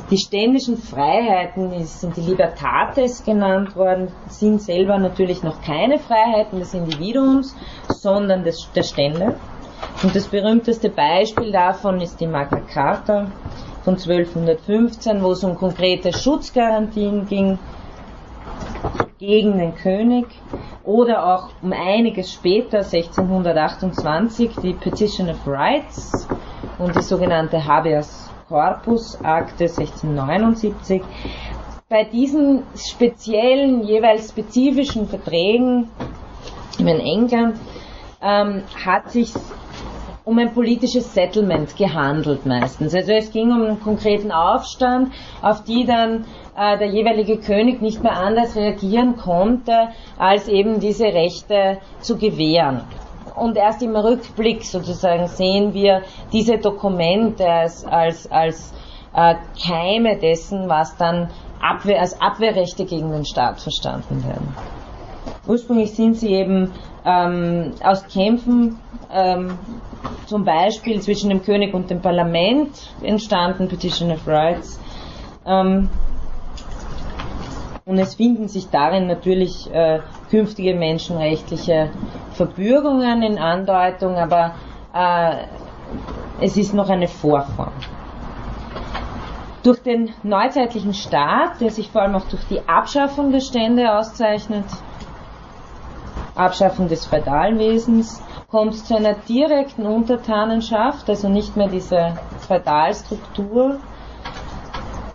Die ständischen Freiheiten sind die Libertates genannt worden, sind selber natürlich noch keine Freiheiten des Individuums, sondern des, der Stände. Und das berühmteste Beispiel davon ist die Magna Carta von 1215, wo es um konkrete Schutzgarantien ging gegen den König oder auch um einiges später, 1628, die Petition of Rights und die sogenannte Habeas Corpus Akte 1679. Bei diesen speziellen, jeweils spezifischen Verträgen in England ähm, hat sich um ein politisches Settlement gehandelt meistens. Also es ging um einen konkreten Aufstand, auf die dann äh, der jeweilige König nicht mehr anders reagieren konnte, als eben diese Rechte zu gewähren. Und erst im Rückblick sozusagen sehen wir diese Dokumente als, als, als äh, Keime dessen, was dann Abwehr, als Abwehrrechte gegen den Staat verstanden werden. Ursprünglich sind sie eben ähm, aus Kämpfen ähm, zum Beispiel zwischen dem König und dem Parlament entstanden, Petition of Rights. Ähm, und es finden sich darin natürlich äh, künftige menschenrechtliche Verbürgungen in Andeutung, aber äh, es ist noch eine Vorform. Durch den neuzeitlichen Staat, der sich vor allem auch durch die Abschaffung der Stände auszeichnet, Abschaffung des Feudalwesens, kommt es zu einer direkten Untertanenschaft, also nicht mehr diese Feudalstruktur.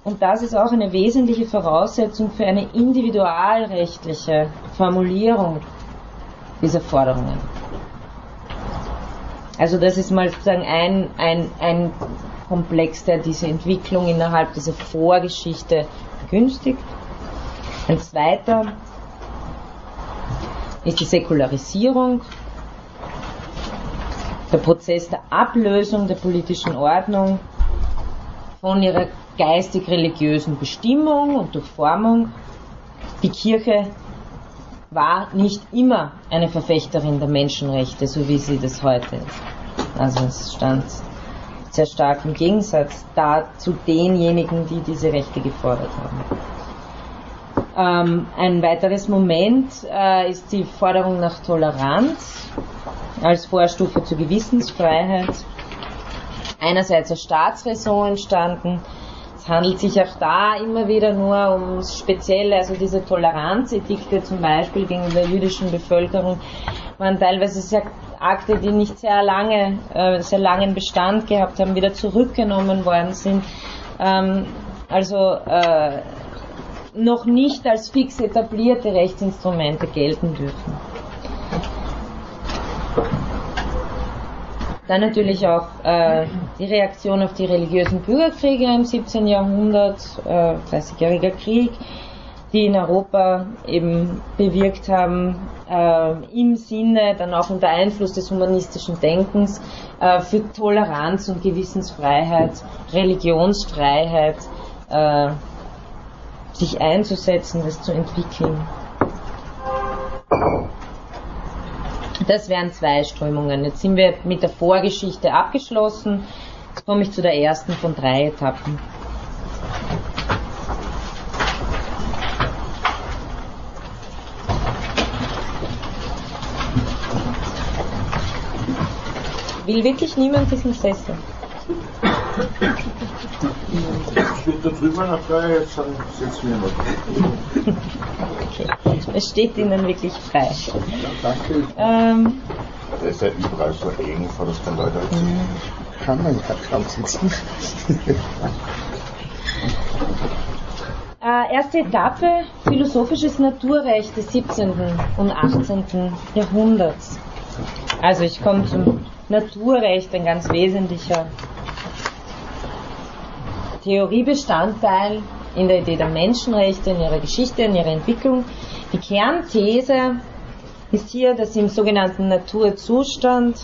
Und das ist auch eine wesentliche Voraussetzung für eine individualrechtliche Formulierung dieser Forderungen. Also das ist mal sozusagen ein, ein, ein Komplex, der diese Entwicklung innerhalb dieser Vorgeschichte begünstigt. Ein zweiter ist die Säkularisierung der Prozess der Ablösung der politischen Ordnung von ihrer geistig-religiösen Bestimmung und Durchformung. Die Kirche war nicht immer eine Verfechterin der Menschenrechte, so wie sie das heute ist. Also es stand sehr stark im Gegensatz da zu denjenigen, die diese Rechte gefordert haben. Ähm, ein weiteres Moment äh, ist die Forderung nach Toleranz als Vorstufe zur Gewissensfreiheit. Einerseits als Staatsräson entstanden. Es handelt sich auch da immer wieder nur um spezielle, also diese Toleranzedikte zum Beispiel gegenüber der jüdischen Bevölkerung waren teilweise sehr Akte, die nicht sehr lange, äh, sehr langen Bestand gehabt haben, wieder zurückgenommen worden sind. Ähm, also äh, noch nicht als fix etablierte Rechtsinstrumente gelten dürfen. Dann natürlich auch äh, die Reaktion auf die religiösen Bürgerkriege im 17. Jahrhundert, äh, 30-jähriger Krieg, die in Europa eben bewirkt haben, äh, im Sinne dann auch unter Einfluss des humanistischen Denkens äh, für Toleranz und Gewissensfreiheit, Religionsfreiheit äh, sich einzusetzen, das zu entwickeln. Das wären zwei Strömungen. Jetzt sind wir mit der Vorgeschichte abgeschlossen. Jetzt komme ich zu der ersten von drei Etappen. Will wirklich niemand diesen Sessel? Ich bin da drüber nach da, jetzt setzen wir noch. Okay. Es steht Ihnen wirklich frei. Ja, danke. Ähm, Der ist ja überall so eng, vor das kann Leute halt sehen. Kann man ja kaum sitzen. äh, erste Etappe, philosophisches Naturrecht des 17. und 18. Jahrhunderts. Also ich komme zum Naturrecht, ein ganz wesentlicher Theoriebestandteil in der Idee der Menschenrechte, in ihrer Geschichte, in ihrer Entwicklung. Die Kernthese ist hier, dass im sogenannten Naturzustand,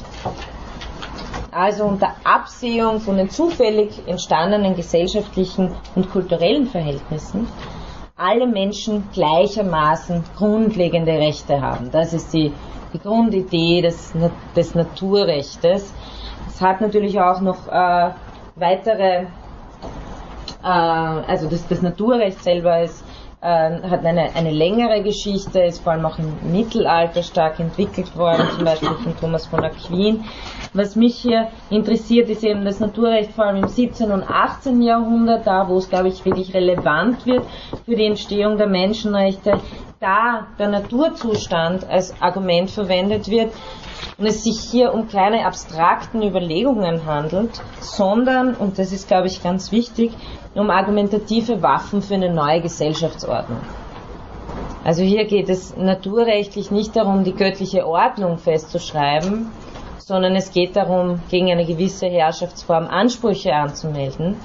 also unter Absehung von den zufällig entstandenen gesellschaftlichen und kulturellen Verhältnissen, alle Menschen gleichermaßen grundlegende Rechte haben. Das ist die, die Grundidee des, des Naturrechtes. Es hat natürlich auch noch äh, weitere also das, das Naturrecht selber ist äh, hat eine, eine längere Geschichte, ist vor allem auch im Mittelalter stark entwickelt worden, zum Beispiel von Thomas von Aquin. Was mich hier interessiert, ist eben das Naturrecht vor allem im 17. und 18. Jahrhundert, da wo es, glaube ich, wirklich relevant wird für die Entstehung der Menschenrechte, da der Naturzustand als Argument verwendet wird und es sich hier um keine abstrakten Überlegungen handelt, sondern, und das ist, glaube ich, ganz wichtig, um argumentative Waffen für eine neue Gesellschaftsordnung. Also hier geht es naturrechtlich nicht darum, die göttliche Ordnung festzuschreiben, sondern es geht darum, gegen eine gewisse Herrschaftsform Ansprüche anzumelden.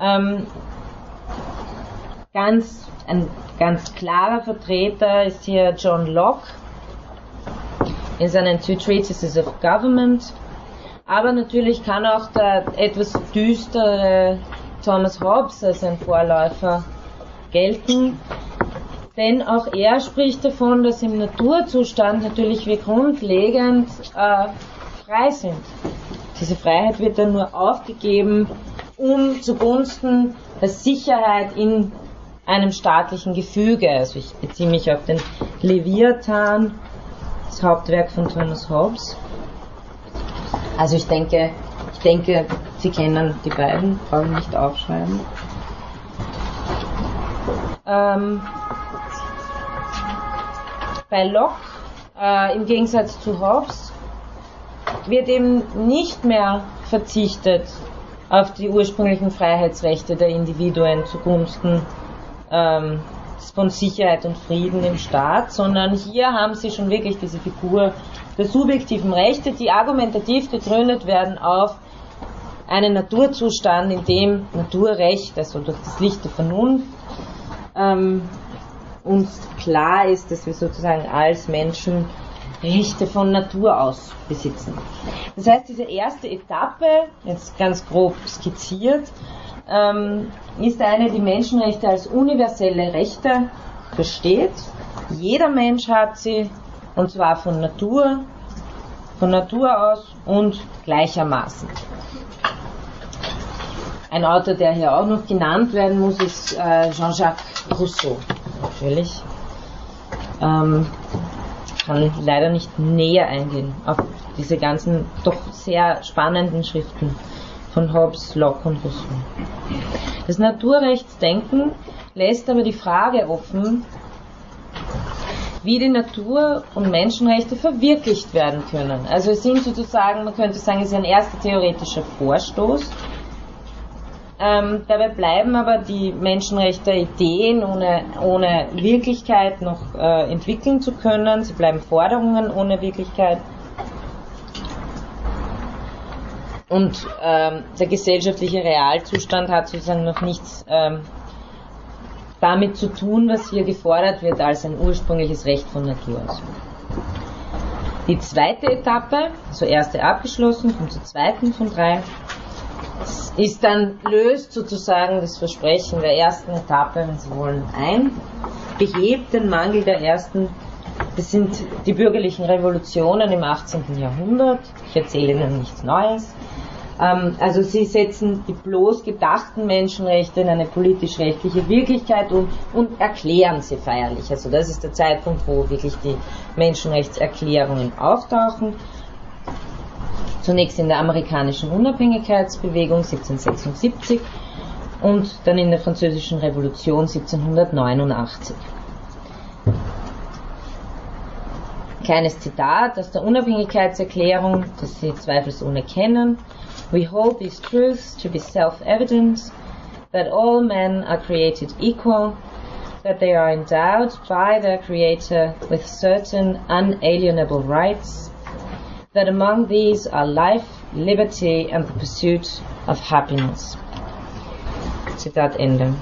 Ähm, ganz, ein ganz klarer Vertreter ist hier John Locke in seinen Two Treatises of Government. Aber natürlich kann auch der etwas düstere Thomas Hobbes als ein Vorläufer gelten. Denn auch er spricht davon, dass im Naturzustand natürlich wir grundlegend äh, frei sind. Diese Freiheit wird dann nur aufgegeben, um zugunsten der Sicherheit in einem staatlichen Gefüge. Also ich beziehe mich auf den Leviathan, das Hauptwerk von Thomas Hobbes. Also ich denke, ich denke, Sie kennen die beiden, brauchen nicht aufschreiben. Ähm, bei Locke, äh, im Gegensatz zu Hobbes, wird eben nicht mehr verzichtet auf die ursprünglichen Freiheitsrechte der Individuen zugunsten ähm, von Sicherheit und Frieden im Staat, sondern hier haben sie schon wirklich diese Figur der subjektiven Rechte, die argumentativ gegründet werden auf einen Naturzustand, in dem Naturrecht, also durch das Licht der Vernunft, ähm, uns klar ist, dass wir sozusagen als Menschen Rechte von Natur aus besitzen. Das heißt, diese erste Etappe, jetzt ganz grob skizziert, ist eine, die Menschenrechte als universelle Rechte versteht. Jeder Mensch hat sie, und zwar von Natur, von Natur aus und gleichermaßen. Ein Autor, der hier auch noch genannt werden muss, ist äh, Jean-Jacques Rousseau, natürlich. Ähm, kann leider nicht näher eingehen auf diese ganzen doch sehr spannenden Schriften von Hobbes, Locke und Rousseau. Das Naturrechtsdenken lässt aber die Frage offen, wie die Natur- und Menschenrechte verwirklicht werden können. Also es sind sozusagen, man könnte sagen, es ist ein erster theoretischer Vorstoß. Ähm, dabei bleiben aber die Menschenrechte Ideen, ohne, ohne Wirklichkeit noch äh, entwickeln zu können. Sie bleiben Forderungen ohne Wirklichkeit. Und ähm, der gesellschaftliche Realzustand hat sozusagen noch nichts ähm, damit zu tun, was hier gefordert wird als ein ursprüngliches Recht von Natur aus. Die zweite Etappe, also erste abgeschlossen, kommt zur zweiten von drei, ist dann, löst sozusagen das Versprechen der ersten Etappe, wenn Sie wollen, ein, behebt den Mangel der ersten das sind die bürgerlichen Revolutionen im 18. Jahrhundert. Ich erzähle Ihnen nichts Neues. Ähm, also sie setzen die bloß gedachten Menschenrechte in eine politisch-rechtliche Wirklichkeit um und erklären sie feierlich. Also das ist der Zeitpunkt, wo wirklich die Menschenrechtserklärungen auftauchen. Zunächst in der amerikanischen Unabhängigkeitsbewegung 1776 und dann in der französischen Revolution 1789. Kleines Zitat aus der Unabhängigkeitserklärung, das Sie zweifelsohne kennen. We hold these truths to be self-evident, that all men are created equal, that they are endowed by their Creator with certain unalienable rights, that among these are life, liberty and the pursuit of happiness. Zitat Ende.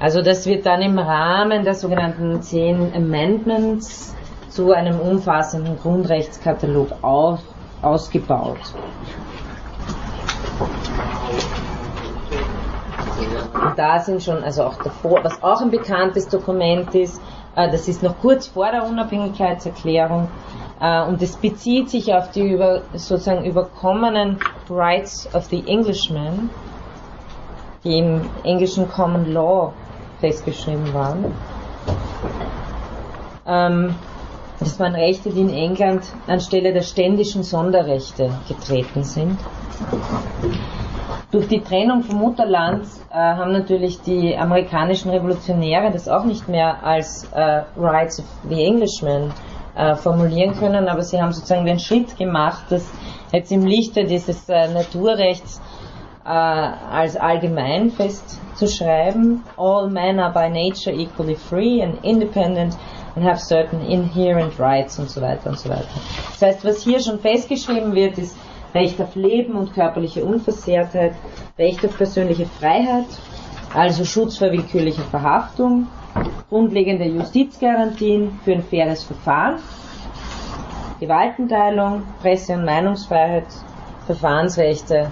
Also das wird dann im Rahmen der sogenannten Zehn Amendments zu einem umfassenden Grundrechtskatalog auf, ausgebaut. Da sind schon, also auch davor, was auch ein bekanntes Dokument ist, äh, das ist noch kurz vor der Unabhängigkeitserklärung äh, und es bezieht sich auf die über, sozusagen überkommenen Rights of the Englishman, die im englischen Common Law festgeschrieben waren. Das waren Rechte, die in England anstelle der ständischen Sonderrechte getreten sind. Durch die Trennung vom Mutterland äh, haben natürlich die amerikanischen Revolutionäre das auch nicht mehr als äh, Rights of the Englishmen äh, formulieren können, aber sie haben sozusagen den Schritt gemacht, das jetzt im Lichte dieses äh, Naturrechts äh, als allgemein festzuschreiben. All men are by nature equally free and independent and have certain inherent rights und so weiter und so weiter. Das heißt, was hier schon festgeschrieben wird, ist Recht auf Leben und körperliche Unversehrtheit, Recht auf persönliche Freiheit, also Schutz vor willkürlicher Verhaftung, grundlegende Justizgarantien für ein faires Verfahren, Gewaltenteilung, Presse- und Meinungsfreiheit, Verfahrensrechte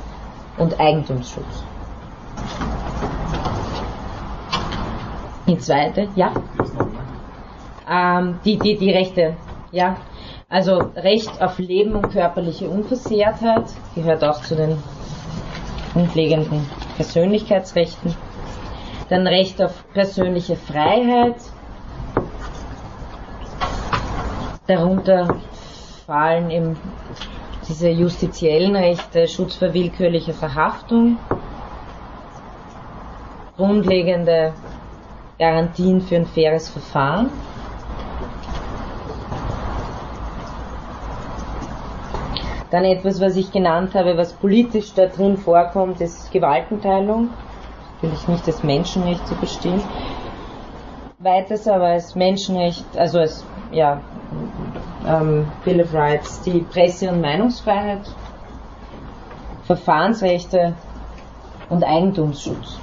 und Eigentumsschutz. Die zweite, ja. Ähm, die, die, die Rechte, ja. Also Recht auf Leben und körperliche Unversehrtheit gehört auch zu den grundlegenden Persönlichkeitsrechten. Dann Recht auf persönliche Freiheit. Darunter fallen eben diese justiziellen Rechte, Schutz vor willkürlicher Verhaftung, grundlegende Garantien für ein faires Verfahren. Dann etwas, was ich genannt habe, was politisch da drin vorkommt, ist Gewaltenteilung. Natürlich nicht als Menschenrecht zu verstehen. Weiters aber als Menschenrecht, also als ja, ähm, Bill of Rights, die Presse- und Meinungsfreiheit, Verfahrensrechte und Eigentumsschutz.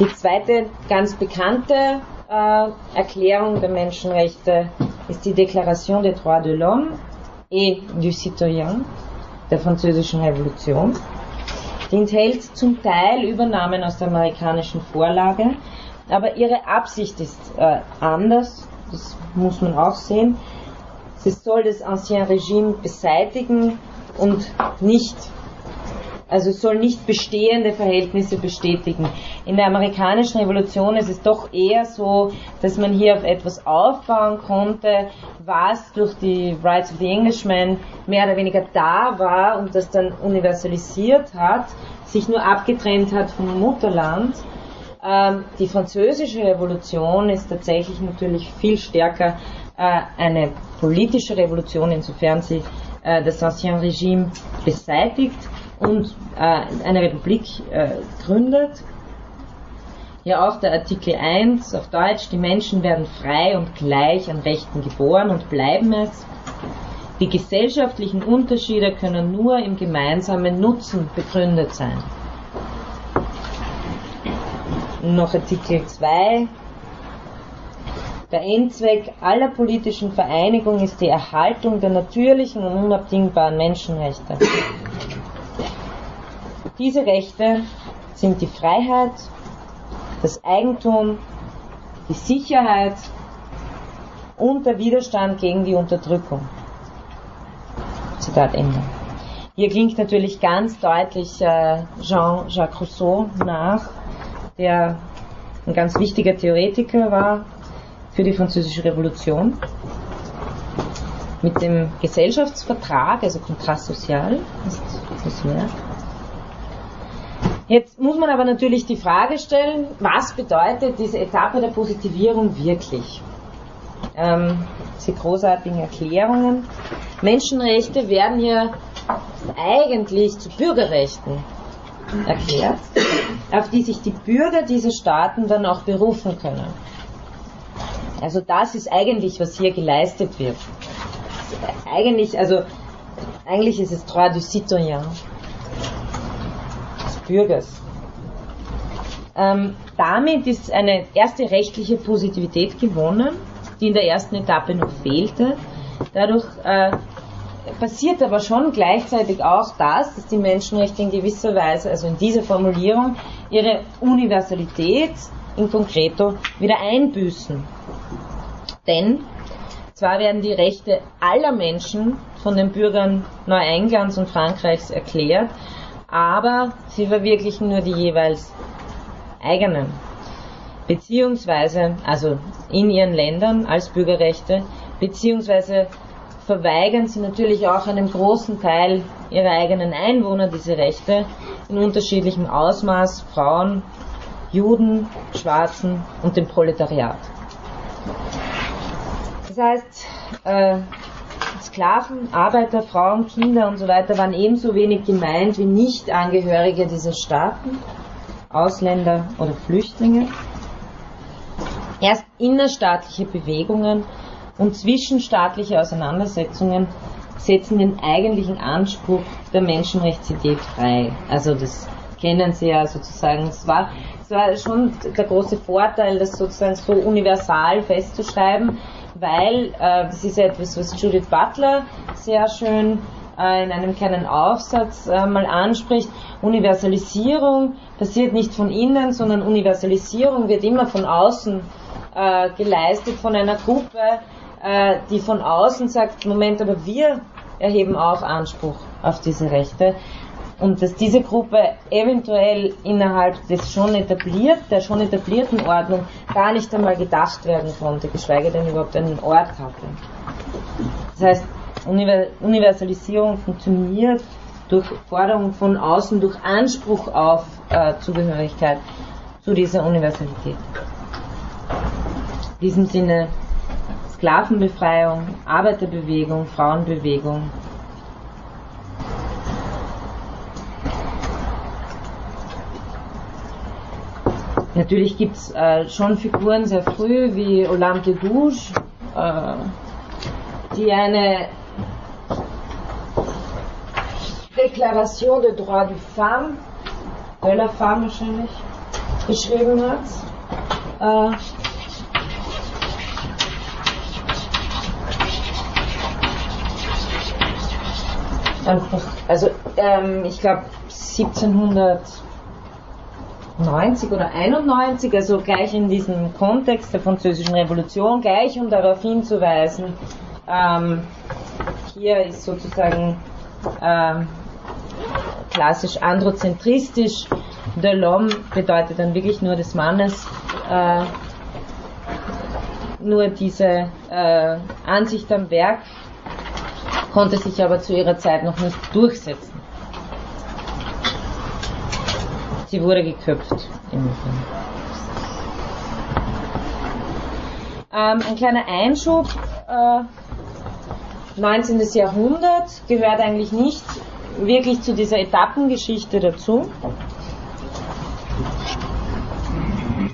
Die zweite ganz bekannte Erklärung der Menschenrechte ist die Déclaration des droits de l'homme et du citoyen der französischen Revolution. Die enthält zum Teil Übernahmen aus der amerikanischen Vorlage, aber ihre Absicht ist äh, anders, das muss man auch sehen. Sie soll das Ancien Regime beseitigen und nicht also soll nicht bestehende Verhältnisse bestätigen. In der amerikanischen Revolution ist es doch eher so, dass man hier auf etwas aufbauen konnte, was durch die Rights of the Englishman mehr oder weniger da war und das dann universalisiert hat, sich nur abgetrennt hat vom Mutterland. Ähm, die französische Revolution ist tatsächlich natürlich viel stärker äh, eine politische Revolution, insofern sie äh, das Ancien Regime beseitigt und äh, eine Republik äh, gründet. Hier auch der Artikel 1 auf Deutsch, die Menschen werden frei und gleich an Rechten geboren und bleiben es. Die gesellschaftlichen Unterschiede können nur im gemeinsamen Nutzen begründet sein. Noch Artikel 2. Der Endzweck aller politischen Vereinigung ist die Erhaltung der natürlichen und unabdingbaren Menschenrechte. Diese Rechte sind die Freiheit, das Eigentum, die Sicherheit und der Widerstand gegen die Unterdrückung. Zitat Ende. Hier klingt natürlich ganz deutlich äh, Jean-Jacques Rousseau nach, der ein ganz wichtiger Theoretiker war für die französische Revolution. Mit dem Gesellschaftsvertrag, also Contrat Social, ist das Werk. Jetzt muss man aber natürlich die Frage stellen, was bedeutet diese Etappe der Positivierung wirklich? Ähm, diese großartigen Erklärungen. Menschenrechte werden hier eigentlich zu Bürgerrechten erklärt, auf die sich die Bürger dieser Staaten dann auch berufen können. Also das ist eigentlich, was hier geleistet wird. Eigentlich, also eigentlich ist es droit du citoyen. Bürgers. Ähm, damit ist eine erste rechtliche Positivität gewonnen, die in der ersten Etappe noch fehlte. Dadurch äh, passiert aber schon gleichzeitig auch das, dass die Menschenrechte in gewisser Weise, also in dieser Formulierung, ihre Universalität in concreto wieder einbüßen. Denn Zwar werden die Rechte aller Menschen von den Bürgern Neuenglands und Frankreichs erklärt, aber sie verwirklichen nur die jeweils eigenen, beziehungsweise, also in ihren Ländern als Bürgerrechte, beziehungsweise verweigern sie natürlich auch einem großen Teil ihrer eigenen Einwohner diese Rechte in unterschiedlichem Ausmaß, Frauen, Juden, Schwarzen und dem Proletariat. Das heißt, äh, Sklaven, Arbeiter, Frauen, Kinder und so weiter waren ebenso wenig gemeint wie Nicht-Angehörige dieser Staaten, Ausländer oder Flüchtlinge. Erst innerstaatliche Bewegungen und zwischenstaatliche Auseinandersetzungen setzen den eigentlichen Anspruch der Menschenrechtsidee frei. Also das kennen Sie ja sozusagen. Es war, es war schon der große Vorteil, das sozusagen so universal festzuschreiben, weil äh, das ist ja etwas, was Judith Butler sehr schön äh, in einem kleinen Aufsatz äh, mal anspricht. Universalisierung passiert nicht von innen, sondern Universalisierung wird immer von außen äh, geleistet, von einer Gruppe, äh, die von außen sagt, Moment, aber wir erheben auch Anspruch auf diese Rechte und dass diese Gruppe eventuell innerhalb des schon etabliert, der schon etablierten Ordnung gar nicht einmal gedacht werden konnte, geschweige denn überhaupt einen Ort hatte. Das heißt, Universalisierung funktioniert durch Forderung von außen, durch Anspruch auf äh, Zugehörigkeit zu dieser Universalität. In diesem Sinne Sklavenbefreiung, Arbeiterbewegung, Frauenbewegung, Natürlich gibt es äh, schon Figuren sehr früh wie Olympe de Gouges, äh, die eine Deklaration de droit de femme, de la femme wahrscheinlich, geschrieben hat. Äh, einfach, also ähm, ich glaube 1700 90 oder 91, also gleich in diesem Kontext der Französischen Revolution, gleich um darauf hinzuweisen, ähm, hier ist sozusagen ähm, klassisch androzentristisch, de l'homme bedeutet dann wirklich nur des Mannes, äh, nur diese äh, Ansicht am Werk konnte sich aber zu ihrer Zeit noch nicht durchsetzen. Sie wurde geköpft ähm, ein kleiner Einschub. Äh, 19. Jahrhundert gehört eigentlich nicht wirklich zu dieser Etappengeschichte dazu.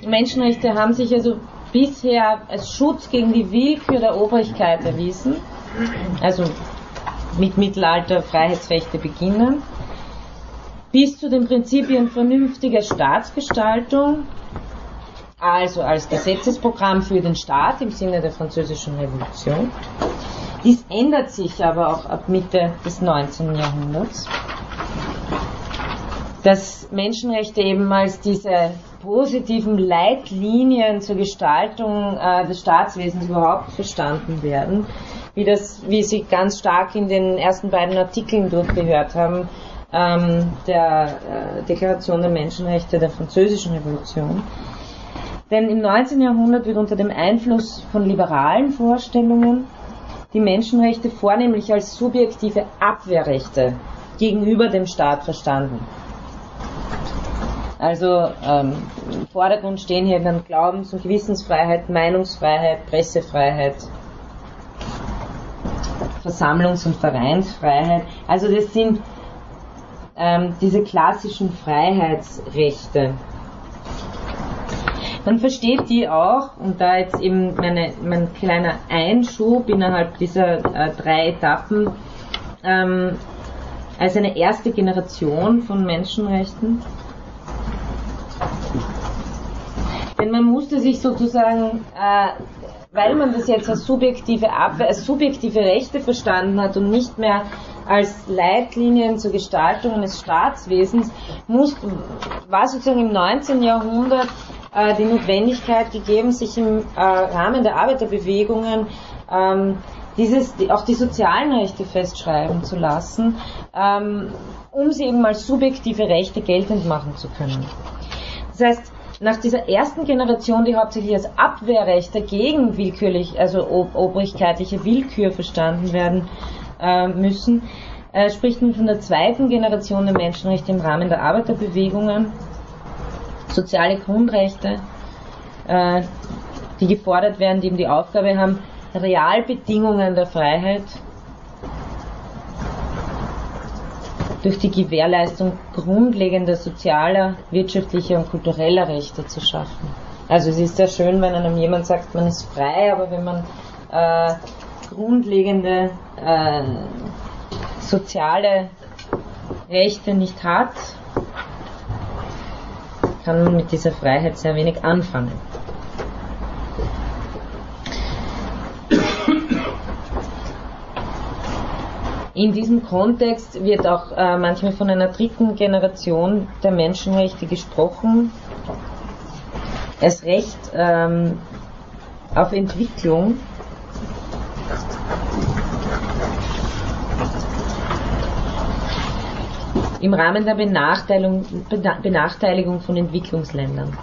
Menschenrechte haben sich also bisher als Schutz gegen die Willkür der Obrigkeit erwiesen, also mit Mittelalter Freiheitsrechte beginnen bis zu den Prinzipien vernünftiger Staatsgestaltung, also als Gesetzesprogramm für den Staat im Sinne der Französischen Revolution. Dies ändert sich aber auch ab Mitte des 19. Jahrhunderts, dass Menschenrechte eben als diese positiven Leitlinien zur Gestaltung äh, des Staatswesens überhaupt verstanden werden, wie das, wie Sie ganz stark in den ersten beiden Artikeln durchgehört haben, ähm, der äh, Deklaration der Menschenrechte der Französischen Revolution. Denn im 19. Jahrhundert wird unter dem Einfluss von liberalen Vorstellungen die Menschenrechte vornehmlich als subjektive Abwehrrechte gegenüber dem Staat verstanden. Also ähm, im Vordergrund stehen hier dann Glaubens- und Gewissensfreiheit, Meinungsfreiheit, Pressefreiheit, Versammlungs- und Vereinsfreiheit. Also das sind ähm, diese klassischen Freiheitsrechte. Man versteht die auch, und da jetzt eben meine, mein kleiner Einschub innerhalb dieser äh, drei Etappen, ähm, als eine erste Generation von Menschenrechten. Denn man musste sich sozusagen, äh, weil man das jetzt als subjektive, Abwehr, als subjektive Rechte verstanden hat und nicht mehr als Leitlinien zur Gestaltung eines Staatswesens muss, war sozusagen im 19. Jahrhundert äh, die Notwendigkeit gegeben, sich im äh, Rahmen der Arbeiterbewegungen ähm, dieses, die, auch die sozialen Rechte festschreiben zu lassen, ähm, um sie eben als subjektive Rechte geltend machen zu können. Das heißt, nach dieser ersten Generation, die hauptsächlich als Abwehrrechte gegen willkürlich, also ob obrigkeitliche Willkür verstanden werden äh, müssen, äh, spricht man von der zweiten Generation der Menschenrechte im Rahmen der Arbeiterbewegungen, soziale Grundrechte, äh, die gefordert werden, die eben die Aufgabe haben, Realbedingungen der Freiheit durch die Gewährleistung grundlegender sozialer, wirtschaftlicher und kultureller Rechte zu schaffen. Also es ist sehr schön, wenn einem jemand sagt, man ist frei, aber wenn man äh, grundlegende äh, soziale Rechte nicht hat, kann man mit dieser Freiheit sehr wenig anfangen. In diesem Kontext wird auch äh, manchmal von einer dritten Generation der Menschenrechte gesprochen. Erst recht ähm, auf Entwicklung. Im Rahmen der Benachteiligung, Benachteiligung von Entwicklungsländern.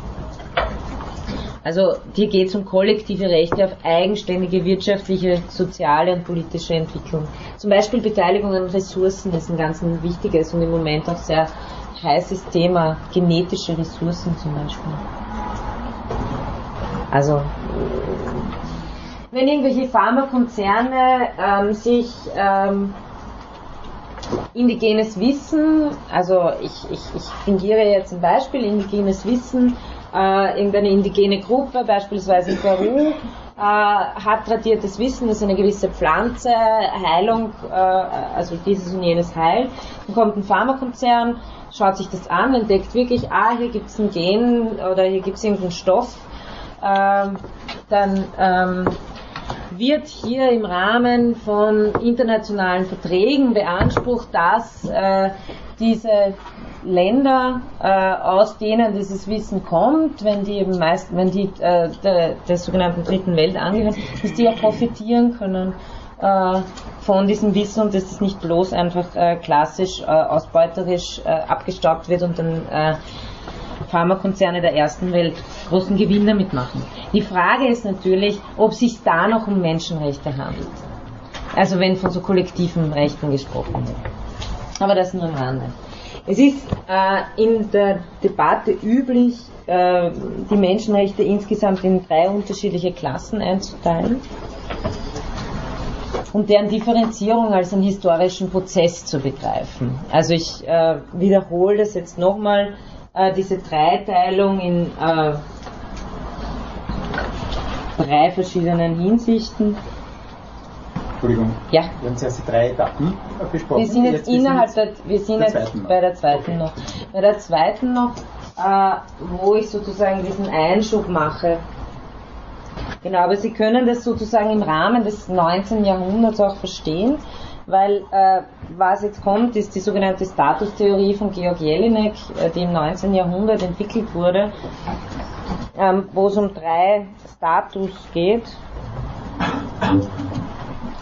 Also hier geht es um kollektive Rechte auf eigenständige wirtschaftliche, soziale und politische Entwicklung. Zum Beispiel Beteiligung an Ressourcen ist ein ganz wichtiges und im Moment auch sehr heißes Thema, genetische Ressourcen zum Beispiel. Also wenn irgendwelche Pharmakonzerne ähm, sich ähm, indigenes Wissen, also ich, ich, ich fingiere jetzt ein Beispiel, indigenes Wissen äh, irgendeine indigene Gruppe, beispielsweise in Peru, äh, hat tradiertes Wissen, dass eine gewisse Pflanze Heilung, äh, also dieses und jenes heilt. Dann kommt ein Pharmakonzern, schaut sich das an, entdeckt wirklich, ah, hier gibt es ein Gen oder hier gibt es irgendeinen Stoff. Ähm, dann ähm, wird hier im Rahmen von internationalen Verträgen beansprucht, dass äh, diese Länder, äh, aus denen dieses Wissen kommt, wenn die eben meist, wenn die äh, der, der sogenannten dritten Welt angehören, dass die ja profitieren können äh, von diesem Wissen und dass das nicht bloß einfach äh, klassisch äh, ausbeuterisch äh, abgestaubt wird und dann äh, Pharmakonzerne der ersten Welt großen Gewinn damit machen. Die Frage ist natürlich, ob sich da noch um Menschenrechte handelt. Also wenn von so kollektiven Rechten gesprochen wird. Aber das nur am Rande. Es ist äh, in der Debatte üblich, äh, die Menschenrechte insgesamt in drei unterschiedliche Klassen einzuteilen und deren Differenzierung als einen historischen Prozess zu begreifen. Also ich äh, wiederhole das jetzt nochmal, äh, diese Dreiteilung in äh, drei verschiedenen Hinsichten. Entschuldigung. Ja. Wir haben zuerst die drei Etappen besprochen. Wir sind jetzt, innerhalb der, wir sind der jetzt bei der zweiten noch. Bei der zweiten noch, äh, wo ich sozusagen diesen Einschub mache. Genau, aber Sie können das sozusagen im Rahmen des 19. Jahrhunderts auch verstehen, weil äh, was jetzt kommt, ist die sogenannte Statustheorie von Georg Jelinek, äh, die im 19. Jahrhundert entwickelt wurde, ähm, wo es um drei Status geht.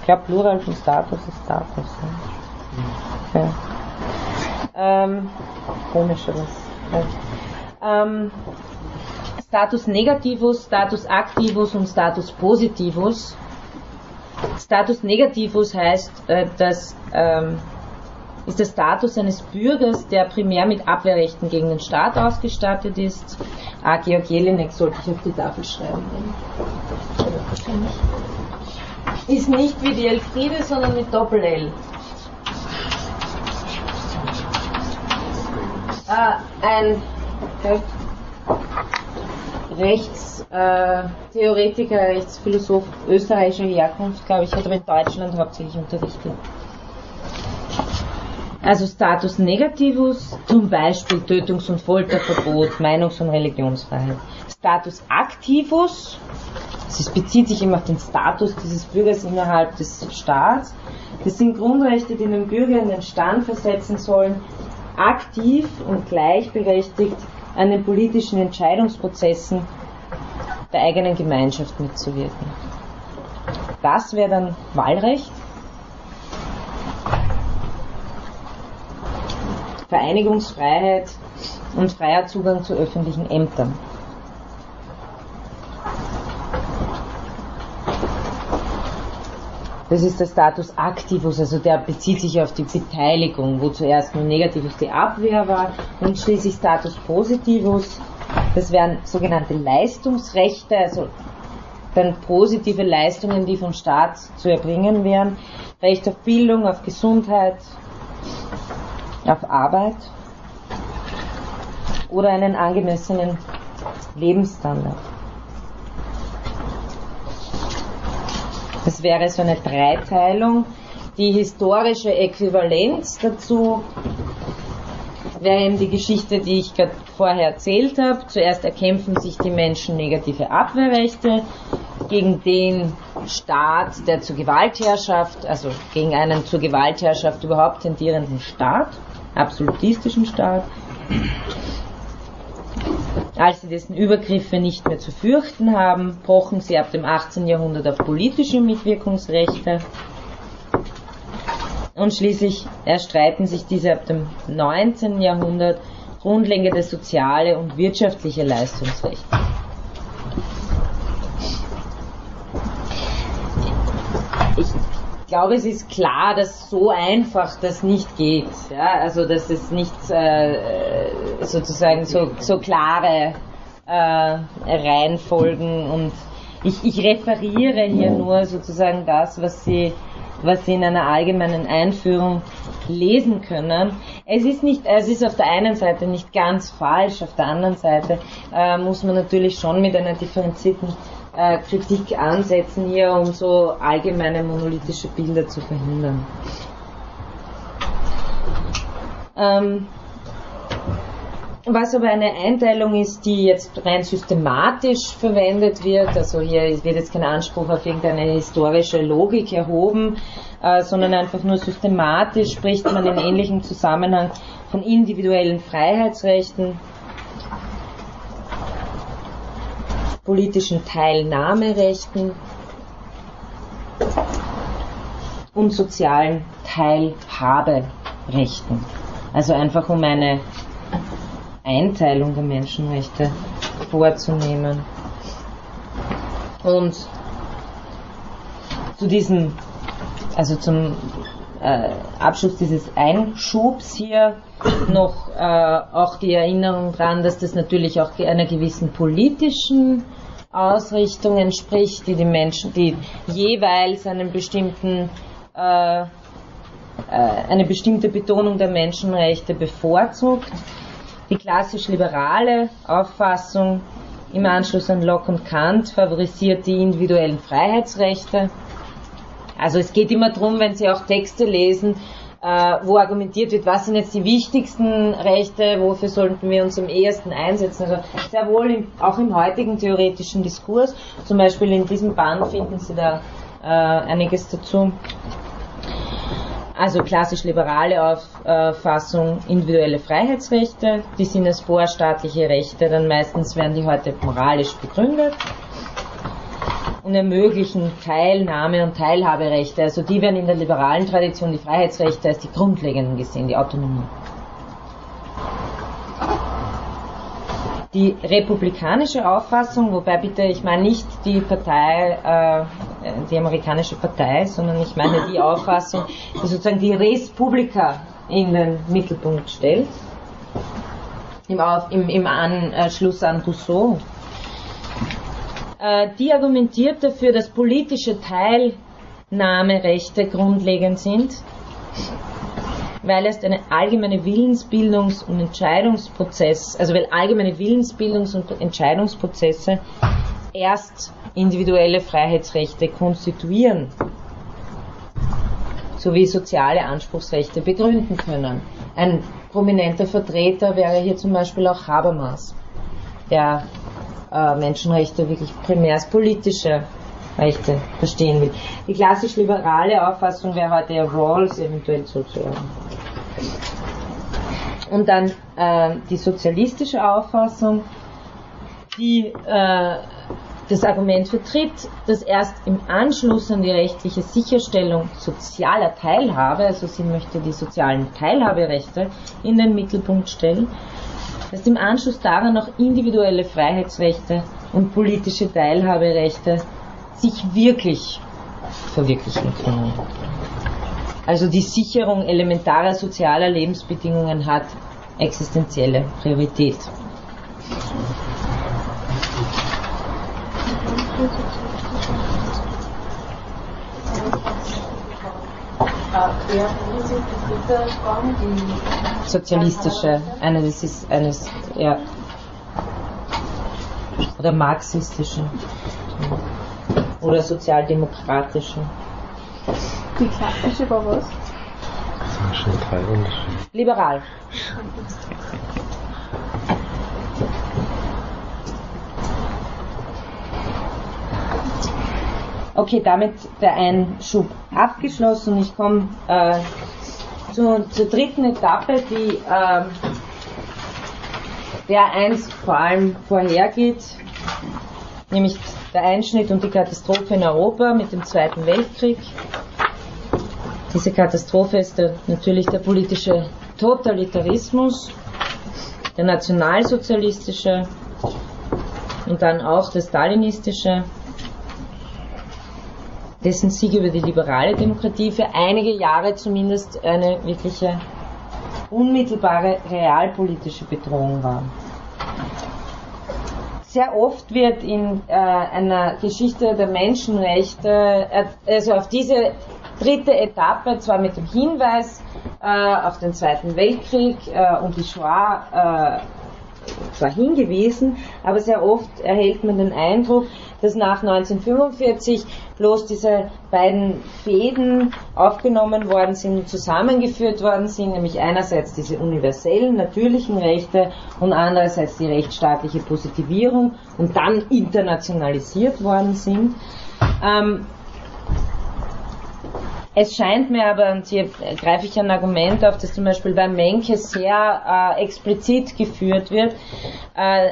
Ich glaube, Plural von Status ist Status. Ne? Ja. Ähm, komisch, aber ähm, Status negativus, Status activus und Status positivus. Status negativus heißt, äh, dass ähm, ist der Status eines Bürgers, der primär mit Abwehrrechten gegen den Staat ausgestattet ist. Ah, Georg Jelinek sollte ich auf die Tafel schreiben. Ist nicht wie die Elfriede, sondern mit Doppel-L. Ah, ein okay. Rechtstheoretiker, Rechtsphilosoph österreichischer Herkunft, glaube ich, hat aber in Deutschland hauptsächlich unterrichtet. Also Status Negativus, zum Beispiel Tötungs- und Folterverbot, Meinungs- und Religionsfreiheit. Status Activus, es bezieht sich immer auf den Status dieses Bürgers innerhalb des Staats. Das sind Grundrechte, die den Bürger in den Stand versetzen sollen, aktiv und gleichberechtigt an den politischen Entscheidungsprozessen der eigenen Gemeinschaft mitzuwirken. das wäre dann Wahlrecht. Vereinigungsfreiheit und freier Zugang zu öffentlichen Ämtern. Das ist der Status activus, also der bezieht sich auf die Beteiligung, wo zuerst nur negativ die Abwehr war und schließlich Status positivus. Das wären sogenannte Leistungsrechte, also dann positive Leistungen, die vom Staat zu erbringen wären. Recht auf Bildung, auf Gesundheit, auf Arbeit oder einen angemessenen Lebensstandard. Das wäre so eine Dreiteilung. Die historische Äquivalenz dazu wäre eben die Geschichte, die ich gerade vorher erzählt habe. Zuerst erkämpfen sich die Menschen negative Abwehrrechte gegen den Staat, der zur Gewaltherrschaft, also gegen einen zur Gewaltherrschaft überhaupt tendierenden Staat, absolutistischen Staat. Als sie dessen Übergriffe nicht mehr zu fürchten haben, pochen sie ab dem 18. Jahrhundert auf politische Mitwirkungsrechte und schließlich erstreiten sich diese ab dem 19. Jahrhundert grundlegende soziale und wirtschaftliche Leistungsrechte. Glaube, es ist klar, dass so einfach das nicht geht. Ja? Also, dass es nicht äh, sozusagen so, so klare äh, Reihenfolgen und ich, ich referiere hier nur sozusagen das, was Sie, was Sie in einer allgemeinen Einführung lesen können. Es ist nicht, es ist auf der einen Seite nicht ganz falsch, auf der anderen Seite äh, muss man natürlich schon mit einer differenzierten äh, Kritik ansetzen hier, um so allgemeine monolithische Bilder zu verhindern. Ähm, was aber eine Einteilung ist, die jetzt rein systematisch verwendet wird, also hier wird jetzt kein Anspruch auf irgendeine historische Logik erhoben, äh, sondern einfach nur systematisch spricht man in ähnlichem Zusammenhang von individuellen Freiheitsrechten, politischen Teilnahmerechten und sozialen Teilhaberechten. Also einfach um eine Einteilung der Menschenrechte vorzunehmen. Und zu diesem, also zum äh, Abschluss dieses Einschubs hier noch äh, auch die Erinnerung daran, dass das natürlich auch einer gewissen politischen Ausrichtung entspricht, die die Menschen, die jeweils einen bestimmten, äh, äh, eine bestimmte Betonung der Menschenrechte bevorzugt. Die klassisch liberale Auffassung im Anschluss an Locke und Kant favorisiert die individuellen Freiheitsrechte. Also es geht immer darum, wenn Sie auch Texte lesen, äh, wo argumentiert wird, was sind jetzt die wichtigsten Rechte, wofür sollten wir uns am ehesten einsetzen. Also sehr wohl im, auch im heutigen theoretischen Diskurs, zum Beispiel in diesem Band finden Sie da äh, einiges dazu. Also klassisch liberale Auffassung, individuelle Freiheitsrechte, die sind als vorstaatliche Rechte, dann meistens werden die heute moralisch begründet ermöglichen Teilnahme und Teilhaberechte. Also die werden in der liberalen Tradition die Freiheitsrechte als die grundlegenden gesehen, die Autonomie. Die republikanische Auffassung, wobei bitte, ich meine nicht die Partei, äh, die amerikanische Partei, sondern ich meine die Auffassung, die sozusagen die Respublika in den Mittelpunkt stellt, im, Auf, im, im Anschluss an Rousseau die argumentiert dafür, dass politische Teilnahmerechte grundlegend sind, weil erst eine allgemeine Willensbildungs- und Entscheidungsprozess, also weil allgemeine Willensbildungs- und Entscheidungsprozesse erst individuelle Freiheitsrechte konstituieren, sowie soziale Anspruchsrechte begründen können. Ein prominenter Vertreter wäre hier zum Beispiel auch Habermas, der äh, Menschenrechte wirklich primär als politische Rechte verstehen will. Die klassisch liberale Auffassung wäre heute Rawls eventuell zuzuhören. Und dann äh, die sozialistische Auffassung, die äh, das Argument vertritt, dass erst im Anschluss an die rechtliche Sicherstellung sozialer Teilhabe, also sie möchte die sozialen Teilhaberechte in den Mittelpunkt stellen, dass im Anschluss daran auch individuelle Freiheitsrechte und politische Teilhaberechte sich wirklich verwirklichen können. Also die Sicherung elementarer sozialer Lebensbedingungen hat existenzielle Priorität. Sozialistische, eine, das ist eines, ja. Oder marxistische. Oder sozialdemokratische. Die klassische war was? Das sind schon drei Unterschiede. Liberal. Okay, damit der Einschub abgeschlossen. Ich komme äh, zu, zur dritten Etappe, die äh, der eins vor allem vorhergeht, nämlich der Einschnitt und die Katastrophe in Europa mit dem Zweiten Weltkrieg. Diese Katastrophe ist der, natürlich der politische Totalitarismus, der nationalsozialistische und dann auch der stalinistische, dessen Sieg über die liberale Demokratie für einige Jahre zumindest eine wirkliche unmittelbare realpolitische Bedrohung war. Sehr oft wird in äh, einer Geschichte der Menschenrechte, äh, also auf diese dritte Etappe, zwar mit dem Hinweis äh, auf den Zweiten Weltkrieg äh, und die Shoah äh, zwar hingewiesen, aber sehr oft erhält man den Eindruck, dass nach 1945 bloß diese beiden Fäden aufgenommen worden sind zusammengeführt worden sind, nämlich einerseits diese universellen, natürlichen Rechte und andererseits die rechtsstaatliche Positivierung und dann internationalisiert worden sind. Ähm, es scheint mir aber, und hier greife ich ein Argument auf, das zum Beispiel bei Menke sehr äh, explizit geführt wird, äh,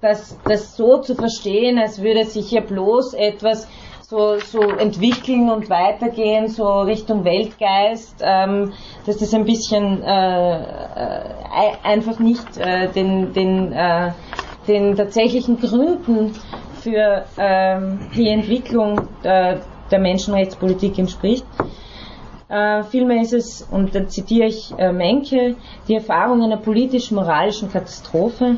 dass das so zu verstehen, als würde sich hier bloß etwas so, so entwickeln und weitergehen, so Richtung Weltgeist, ähm, dass das ein bisschen äh, äh, einfach nicht äh, den, den, äh, den tatsächlichen Gründen für ähm, die Entwicklung äh, der Menschenrechtspolitik entspricht. Äh, vielmehr ist es, und da zitiere ich äh, Menke, die Erfahrung einer politisch-moralischen Katastrophe,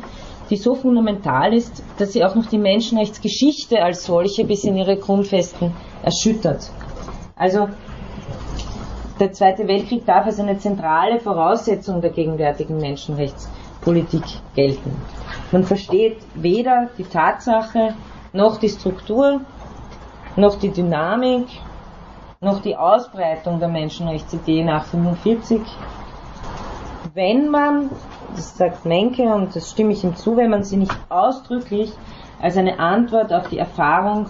die so fundamental ist, dass sie auch noch die Menschenrechtsgeschichte als solche bis in ihre Grundfesten erschüttert. Also der Zweite Weltkrieg darf als eine zentrale Voraussetzung der gegenwärtigen Menschenrechtspolitik gelten. Man versteht weder die Tatsache noch die Struktur noch die Dynamik, noch die Ausbreitung der Menschenrechtsidee nach 45. Wenn man, das sagt Menke und das stimme ich ihm zu, wenn man sie nicht ausdrücklich als eine Antwort auf die Erfahrung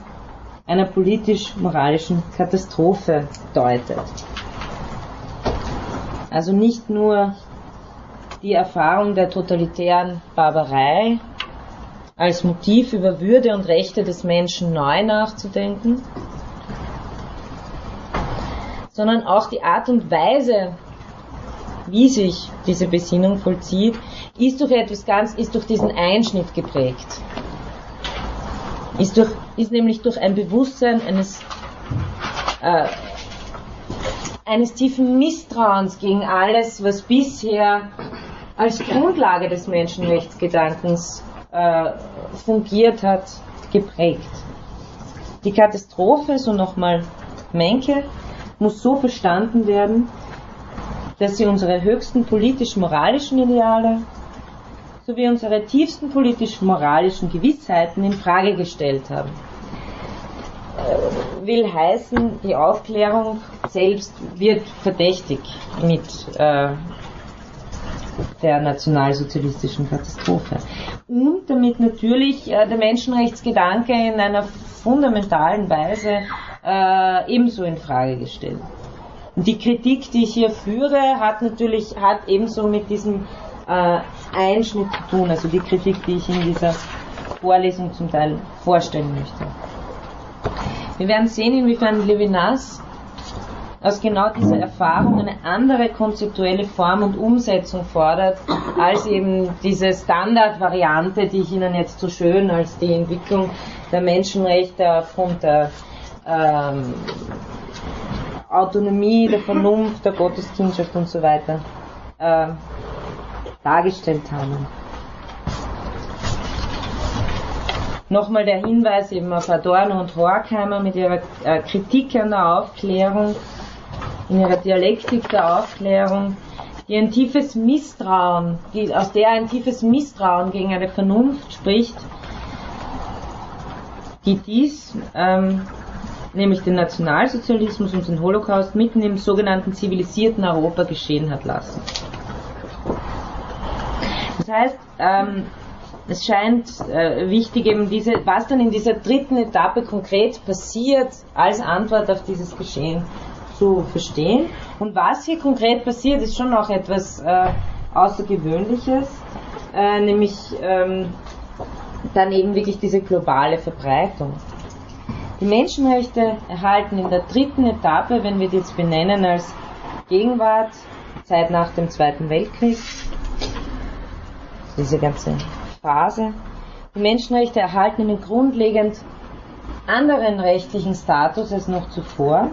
einer politisch-moralischen Katastrophe deutet. Also nicht nur die Erfahrung der totalitären Barbarei, als Motiv über Würde und Rechte des Menschen neu nachzudenken, sondern auch die Art und Weise, wie sich diese Besinnung vollzieht, ist durch etwas ganz, ist durch diesen Einschnitt geprägt. Ist, durch, ist nämlich durch ein Bewusstsein eines, äh, eines tiefen Misstrauens gegen alles, was bisher als Grundlage des Menschenrechtsgedankens äh, fungiert hat, geprägt. Die Katastrophe, so nochmal Menke, muss so verstanden werden, dass sie unsere höchsten politisch-moralischen Ideale sowie unsere tiefsten politisch-moralischen Gewissheiten in Frage gestellt haben. Äh, will heißen, die Aufklärung selbst wird verdächtig mit äh, der nationalsozialistischen Katastrophe. Und damit natürlich äh, der Menschenrechtsgedanke in einer fundamentalen Weise äh, ebenso in Frage gestellt. Und die Kritik, die ich hier führe, hat natürlich hat ebenso mit diesem äh, Einschnitt zu tun, also die Kritik, die ich in dieser Vorlesung zum Teil vorstellen möchte. Wir werden sehen, inwiefern Levinas aus genau dieser Erfahrung eine andere konzeptuelle Form und Umsetzung fordert, als eben diese Standardvariante, die ich Ihnen jetzt so schön als die Entwicklung der Menschenrechte aufgrund der ähm, Autonomie, der Vernunft, der Gotteskindschaft und so weiter äh, dargestellt haben. Nochmal der Hinweis eben auf Adorno und Horkheimer mit ihrer äh, Kritik an der Aufklärung, in ihrer Dialektik der Aufklärung, die ein tiefes Misstrauen, die, aus der ein tiefes Misstrauen gegen eine Vernunft spricht, die dies, ähm, nämlich den Nationalsozialismus und den Holocaust, mitten im sogenannten zivilisierten Europa geschehen hat lassen. Das heißt, ähm, es scheint äh, wichtig, eben diese, was dann in dieser dritten Etappe konkret passiert, als Antwort auf dieses Geschehen zu verstehen. Und was hier konkret passiert, ist schon auch etwas äh, Außergewöhnliches, äh, nämlich ähm, dann eben wirklich diese globale Verbreitung. Die Menschenrechte erhalten in der dritten Etappe, wenn wir die jetzt benennen als Gegenwart, Zeit nach dem Zweiten Weltkrieg, diese ganze Phase. Die Menschenrechte erhalten einen grundlegend anderen rechtlichen Status als noch zuvor.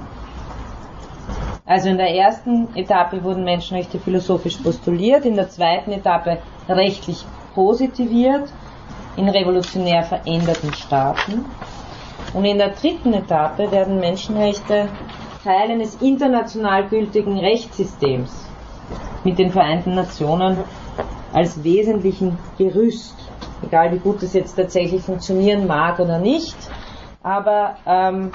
Also in der ersten Etappe wurden Menschenrechte philosophisch postuliert, in der zweiten Etappe rechtlich positiviert in revolutionär veränderten Staaten. Und in der dritten Etappe werden Menschenrechte Teil eines international gültigen Rechtssystems mit den Vereinten Nationen als wesentlichen Gerüst. Egal wie gut es jetzt tatsächlich funktionieren mag oder nicht, aber ähm,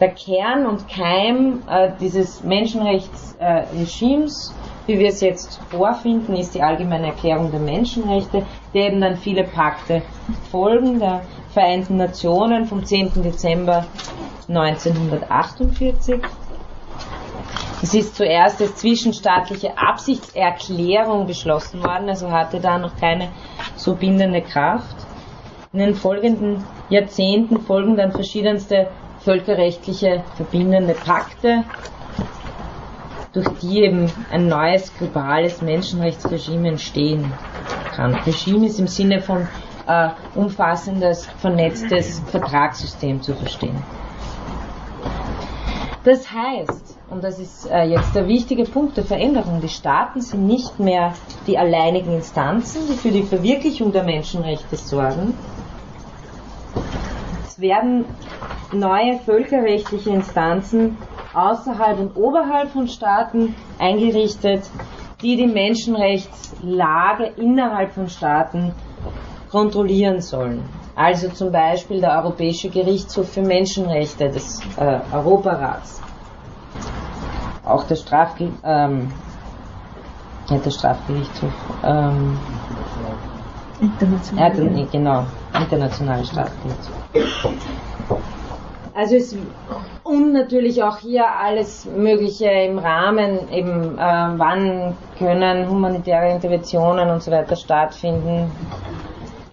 der Kern und Keim äh, dieses Menschenrechtsregimes, äh, wie wir es jetzt vorfinden, ist die allgemeine Erklärung der Menschenrechte, der eben dann viele Pakte folgen, der Vereinten Nationen vom 10. Dezember 1948 es ist zuerst als zwischenstaatliche Absichtserklärung beschlossen worden, also hatte da noch keine so bindende Kraft. In den folgenden Jahrzehnten folgen dann verschiedenste völkerrechtliche verbindende Pakte, durch die eben ein neues globales Menschenrechtsregime entstehen kann. Regime ist im Sinne von äh, umfassendes, vernetztes Vertragssystem zu verstehen. Das heißt, und das ist äh, jetzt der wichtige Punkt der Veränderung. Die Staaten sind nicht mehr die alleinigen Instanzen, die für die Verwirklichung der Menschenrechte sorgen. Es werden neue völkerrechtliche Instanzen außerhalb und oberhalb von Staaten eingerichtet, die die Menschenrechtslage innerhalb von Staaten kontrollieren sollen. Also zum Beispiel der Europäische Gerichtshof für Menschenrechte des äh, Europarats auch der Strafge ähm, ja, der Strafgerichtshof ähm, International. ja, genau, internationale Strafgerichtshof. Also es und natürlich auch hier alles Mögliche im Rahmen, eben äh, wann können humanitäre Interventionen und so weiter stattfinden.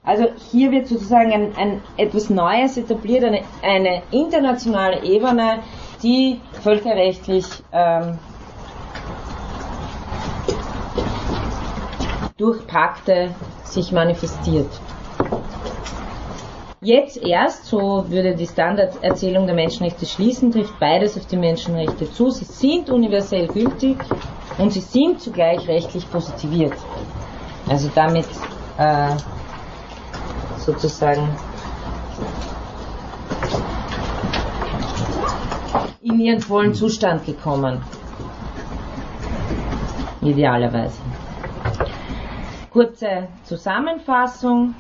Also hier wird sozusagen ein, ein etwas Neues etabliert, eine, eine internationale Ebene, die völkerrechtlich ähm, durch Pakte sich manifestiert. Jetzt erst, so würde die Standarderzählung der Menschenrechte schließen, trifft beides auf die Menschenrechte zu. Sie sind universell gültig und sie sind zugleich rechtlich positiviert. Also damit äh, sozusagen in ihren vollen Zustand gekommen. Idealerweise. Kurze Zusammenfassung.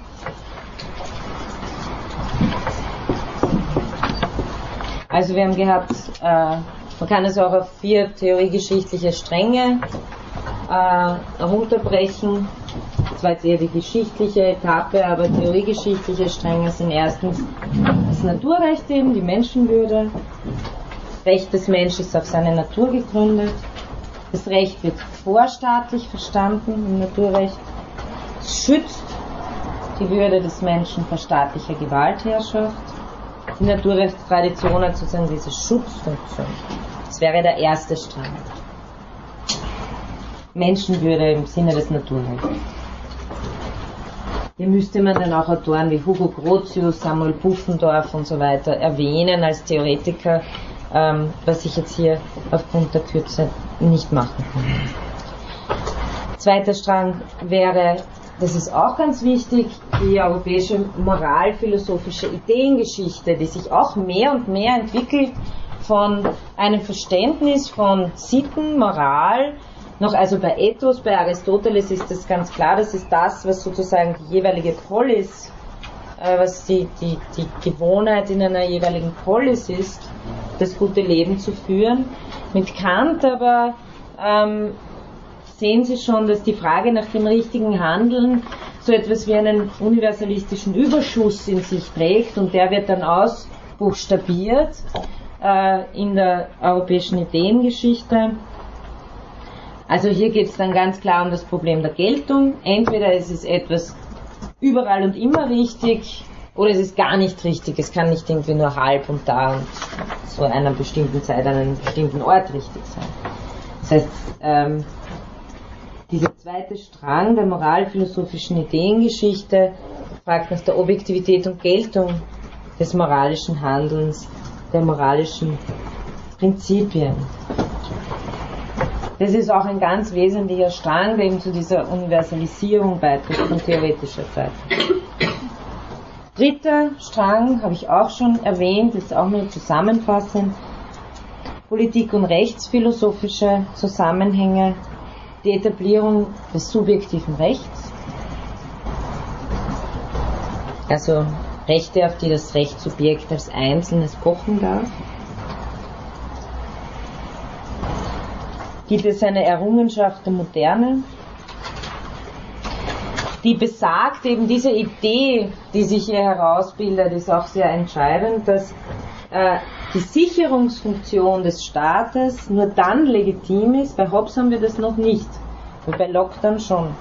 Also wir haben gehabt, äh, man kann es auch auf vier theoriegeschichtliche Stränge äh, herunterbrechen. Das war jetzt eher die geschichtliche Etappe, aber theoriegeschichtliche Stränge sind erstens das Naturrecht eben, die Menschenwürde, Recht des Menschen ist auf seine Natur gegründet. Das Recht wird vorstaatlich verstanden im Naturrecht. Schützt die Würde des Menschen vor staatlicher Gewaltherrschaft. Die Naturrechtstradition hat sozusagen diese Schutzfunktion. Das wäre der erste Strang. Menschenwürde im Sinne des Naturrechts. Hier müsste man dann auch Autoren wie Hugo Grotius, Samuel Puffendorf und so weiter erwähnen als Theoretiker, ähm, was ich jetzt hier aufgrund der Kürze nicht machen kann. Zweiter Strang wäre, das ist auch ganz wichtig, die europäische moralphilosophische Ideengeschichte, die sich auch mehr und mehr entwickelt von einem Verständnis von Sitten, Moral, noch also bei Ethos, bei Aristoteles ist das ganz klar, das ist das, was sozusagen die jeweilige Polis, äh, was die, die, die Gewohnheit in einer jeweiligen Polis ist, das gute Leben zu führen. Mit Kant aber ähm, sehen Sie schon, dass die Frage nach dem richtigen Handeln so etwas wie einen universalistischen Überschuss in sich trägt und der wird dann ausbuchstabiert äh, in der europäischen Ideengeschichte. Also hier geht es dann ganz klar um das Problem der Geltung. Entweder es ist etwas überall und immer richtig oder es ist gar nicht richtig. Es kann nicht irgendwie nur halb und da und zu einer bestimmten Zeit an einem bestimmten Ort richtig sein. Das heißt, ähm, dieser zweite Strang der moralphilosophischen Ideengeschichte fragt nach der Objektivität und Geltung des moralischen Handelns, der moralischen Prinzipien. Das ist auch ein ganz wesentlicher Strang, der eben zu dieser Universalisierung beiträgt von theoretischer Seite. Dritter Strang habe ich auch schon erwähnt, ist auch nur zusammenfassend. Politik- und rechtsphilosophische Zusammenhänge, die Etablierung des subjektiven Rechts, also Rechte, auf die das Rechtssubjekt als Einzelnes pochen darf. Gibt es eine Errungenschaft der Moderne, die besagt, eben diese Idee, die sich hier herausbildet, ist auch sehr entscheidend, dass die Sicherungsfunktion des Staates nur dann legitim ist, bei Hobbes haben wir das noch nicht, und bei Locke dann schon.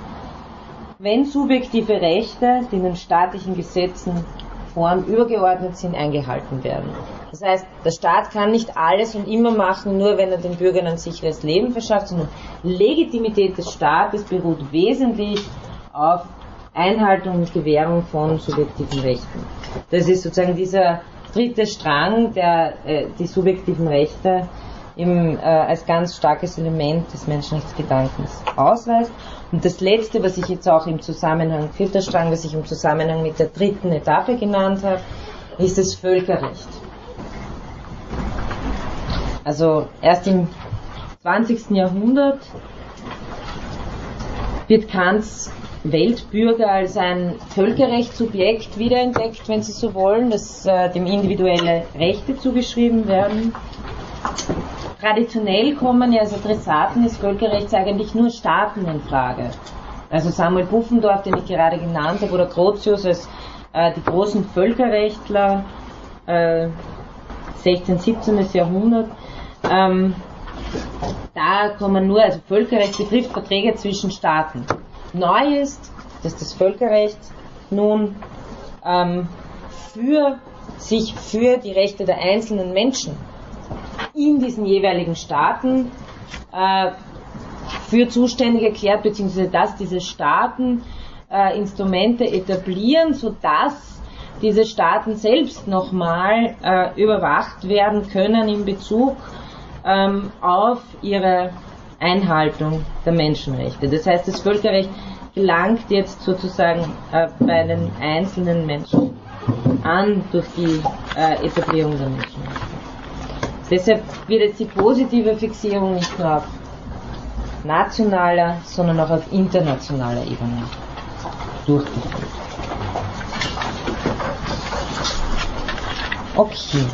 Wenn subjektive Rechte, die in den staatlichen Gesetzen Form übergeordnet sind, eingehalten werden. Das heißt, der Staat kann nicht alles und immer machen, nur wenn er den Bürgern ein sicheres Leben verschafft, sondern Legitimität des Staates beruht wesentlich auf Einhaltung und Gewährung von subjektiven Rechten. Das ist sozusagen dieser dritte Strang, der äh, die subjektiven Rechte im, äh, als ganz starkes Element des Menschenrechtsgedankens ausweist. Und das letzte, was ich jetzt auch im Zusammenhang, vierter Strang, was ich im Zusammenhang mit der dritten Etappe genannt habe, ist das Völkerrecht. Also erst im 20. Jahrhundert wird Kants Weltbürger als ein Völkerrechtssubjekt wiederentdeckt, wenn Sie so wollen, dass äh, dem individuelle Rechte zugeschrieben werden. Traditionell kommen ja als Adressaten des Völkerrechts eigentlich nur Staaten in Frage. Also Samuel Puffendorf, den ich gerade genannt habe, oder Grotius als äh, die großen Völkerrechtler, äh, 16., 17. Jahrhundert. Ähm, da kommen nur, also Völkerrecht betrifft Verträge zwischen Staaten. Neu ist, dass das Völkerrecht nun ähm, für sich für die Rechte der einzelnen Menschen in diesen jeweiligen Staaten äh, für zuständig erklärt, beziehungsweise dass diese Staaten äh, Instrumente etablieren, sodass diese Staaten selbst nochmal äh, überwacht werden können in Bezug ähm, auf ihre Einhaltung der Menschenrechte. Das heißt, das Völkerrecht gelangt jetzt sozusagen äh, bei den einzelnen Menschen an durch die äh, Etablierung der Menschenrechte. Deshalb wird jetzt die positive Fixierung nicht nur auf nationaler, sondern auch auf internationaler Ebene durchgeführt. Okay,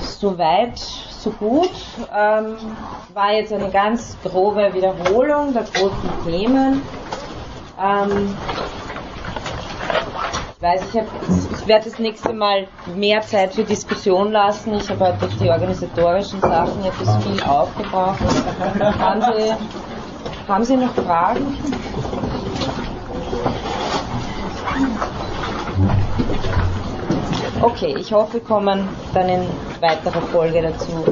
soweit, so gut. Ähm, war jetzt eine ganz grobe Wiederholung der großen Themen. Ähm, ich weiß, ich, ich werde das nächste Mal mehr Zeit für Diskussion lassen. Ich habe halt durch die organisatorischen Sachen etwas viel aufgebraucht. Haben Sie, haben Sie noch Fragen? Okay, ich hoffe, wir kommen dann in weiterer Folge dazu.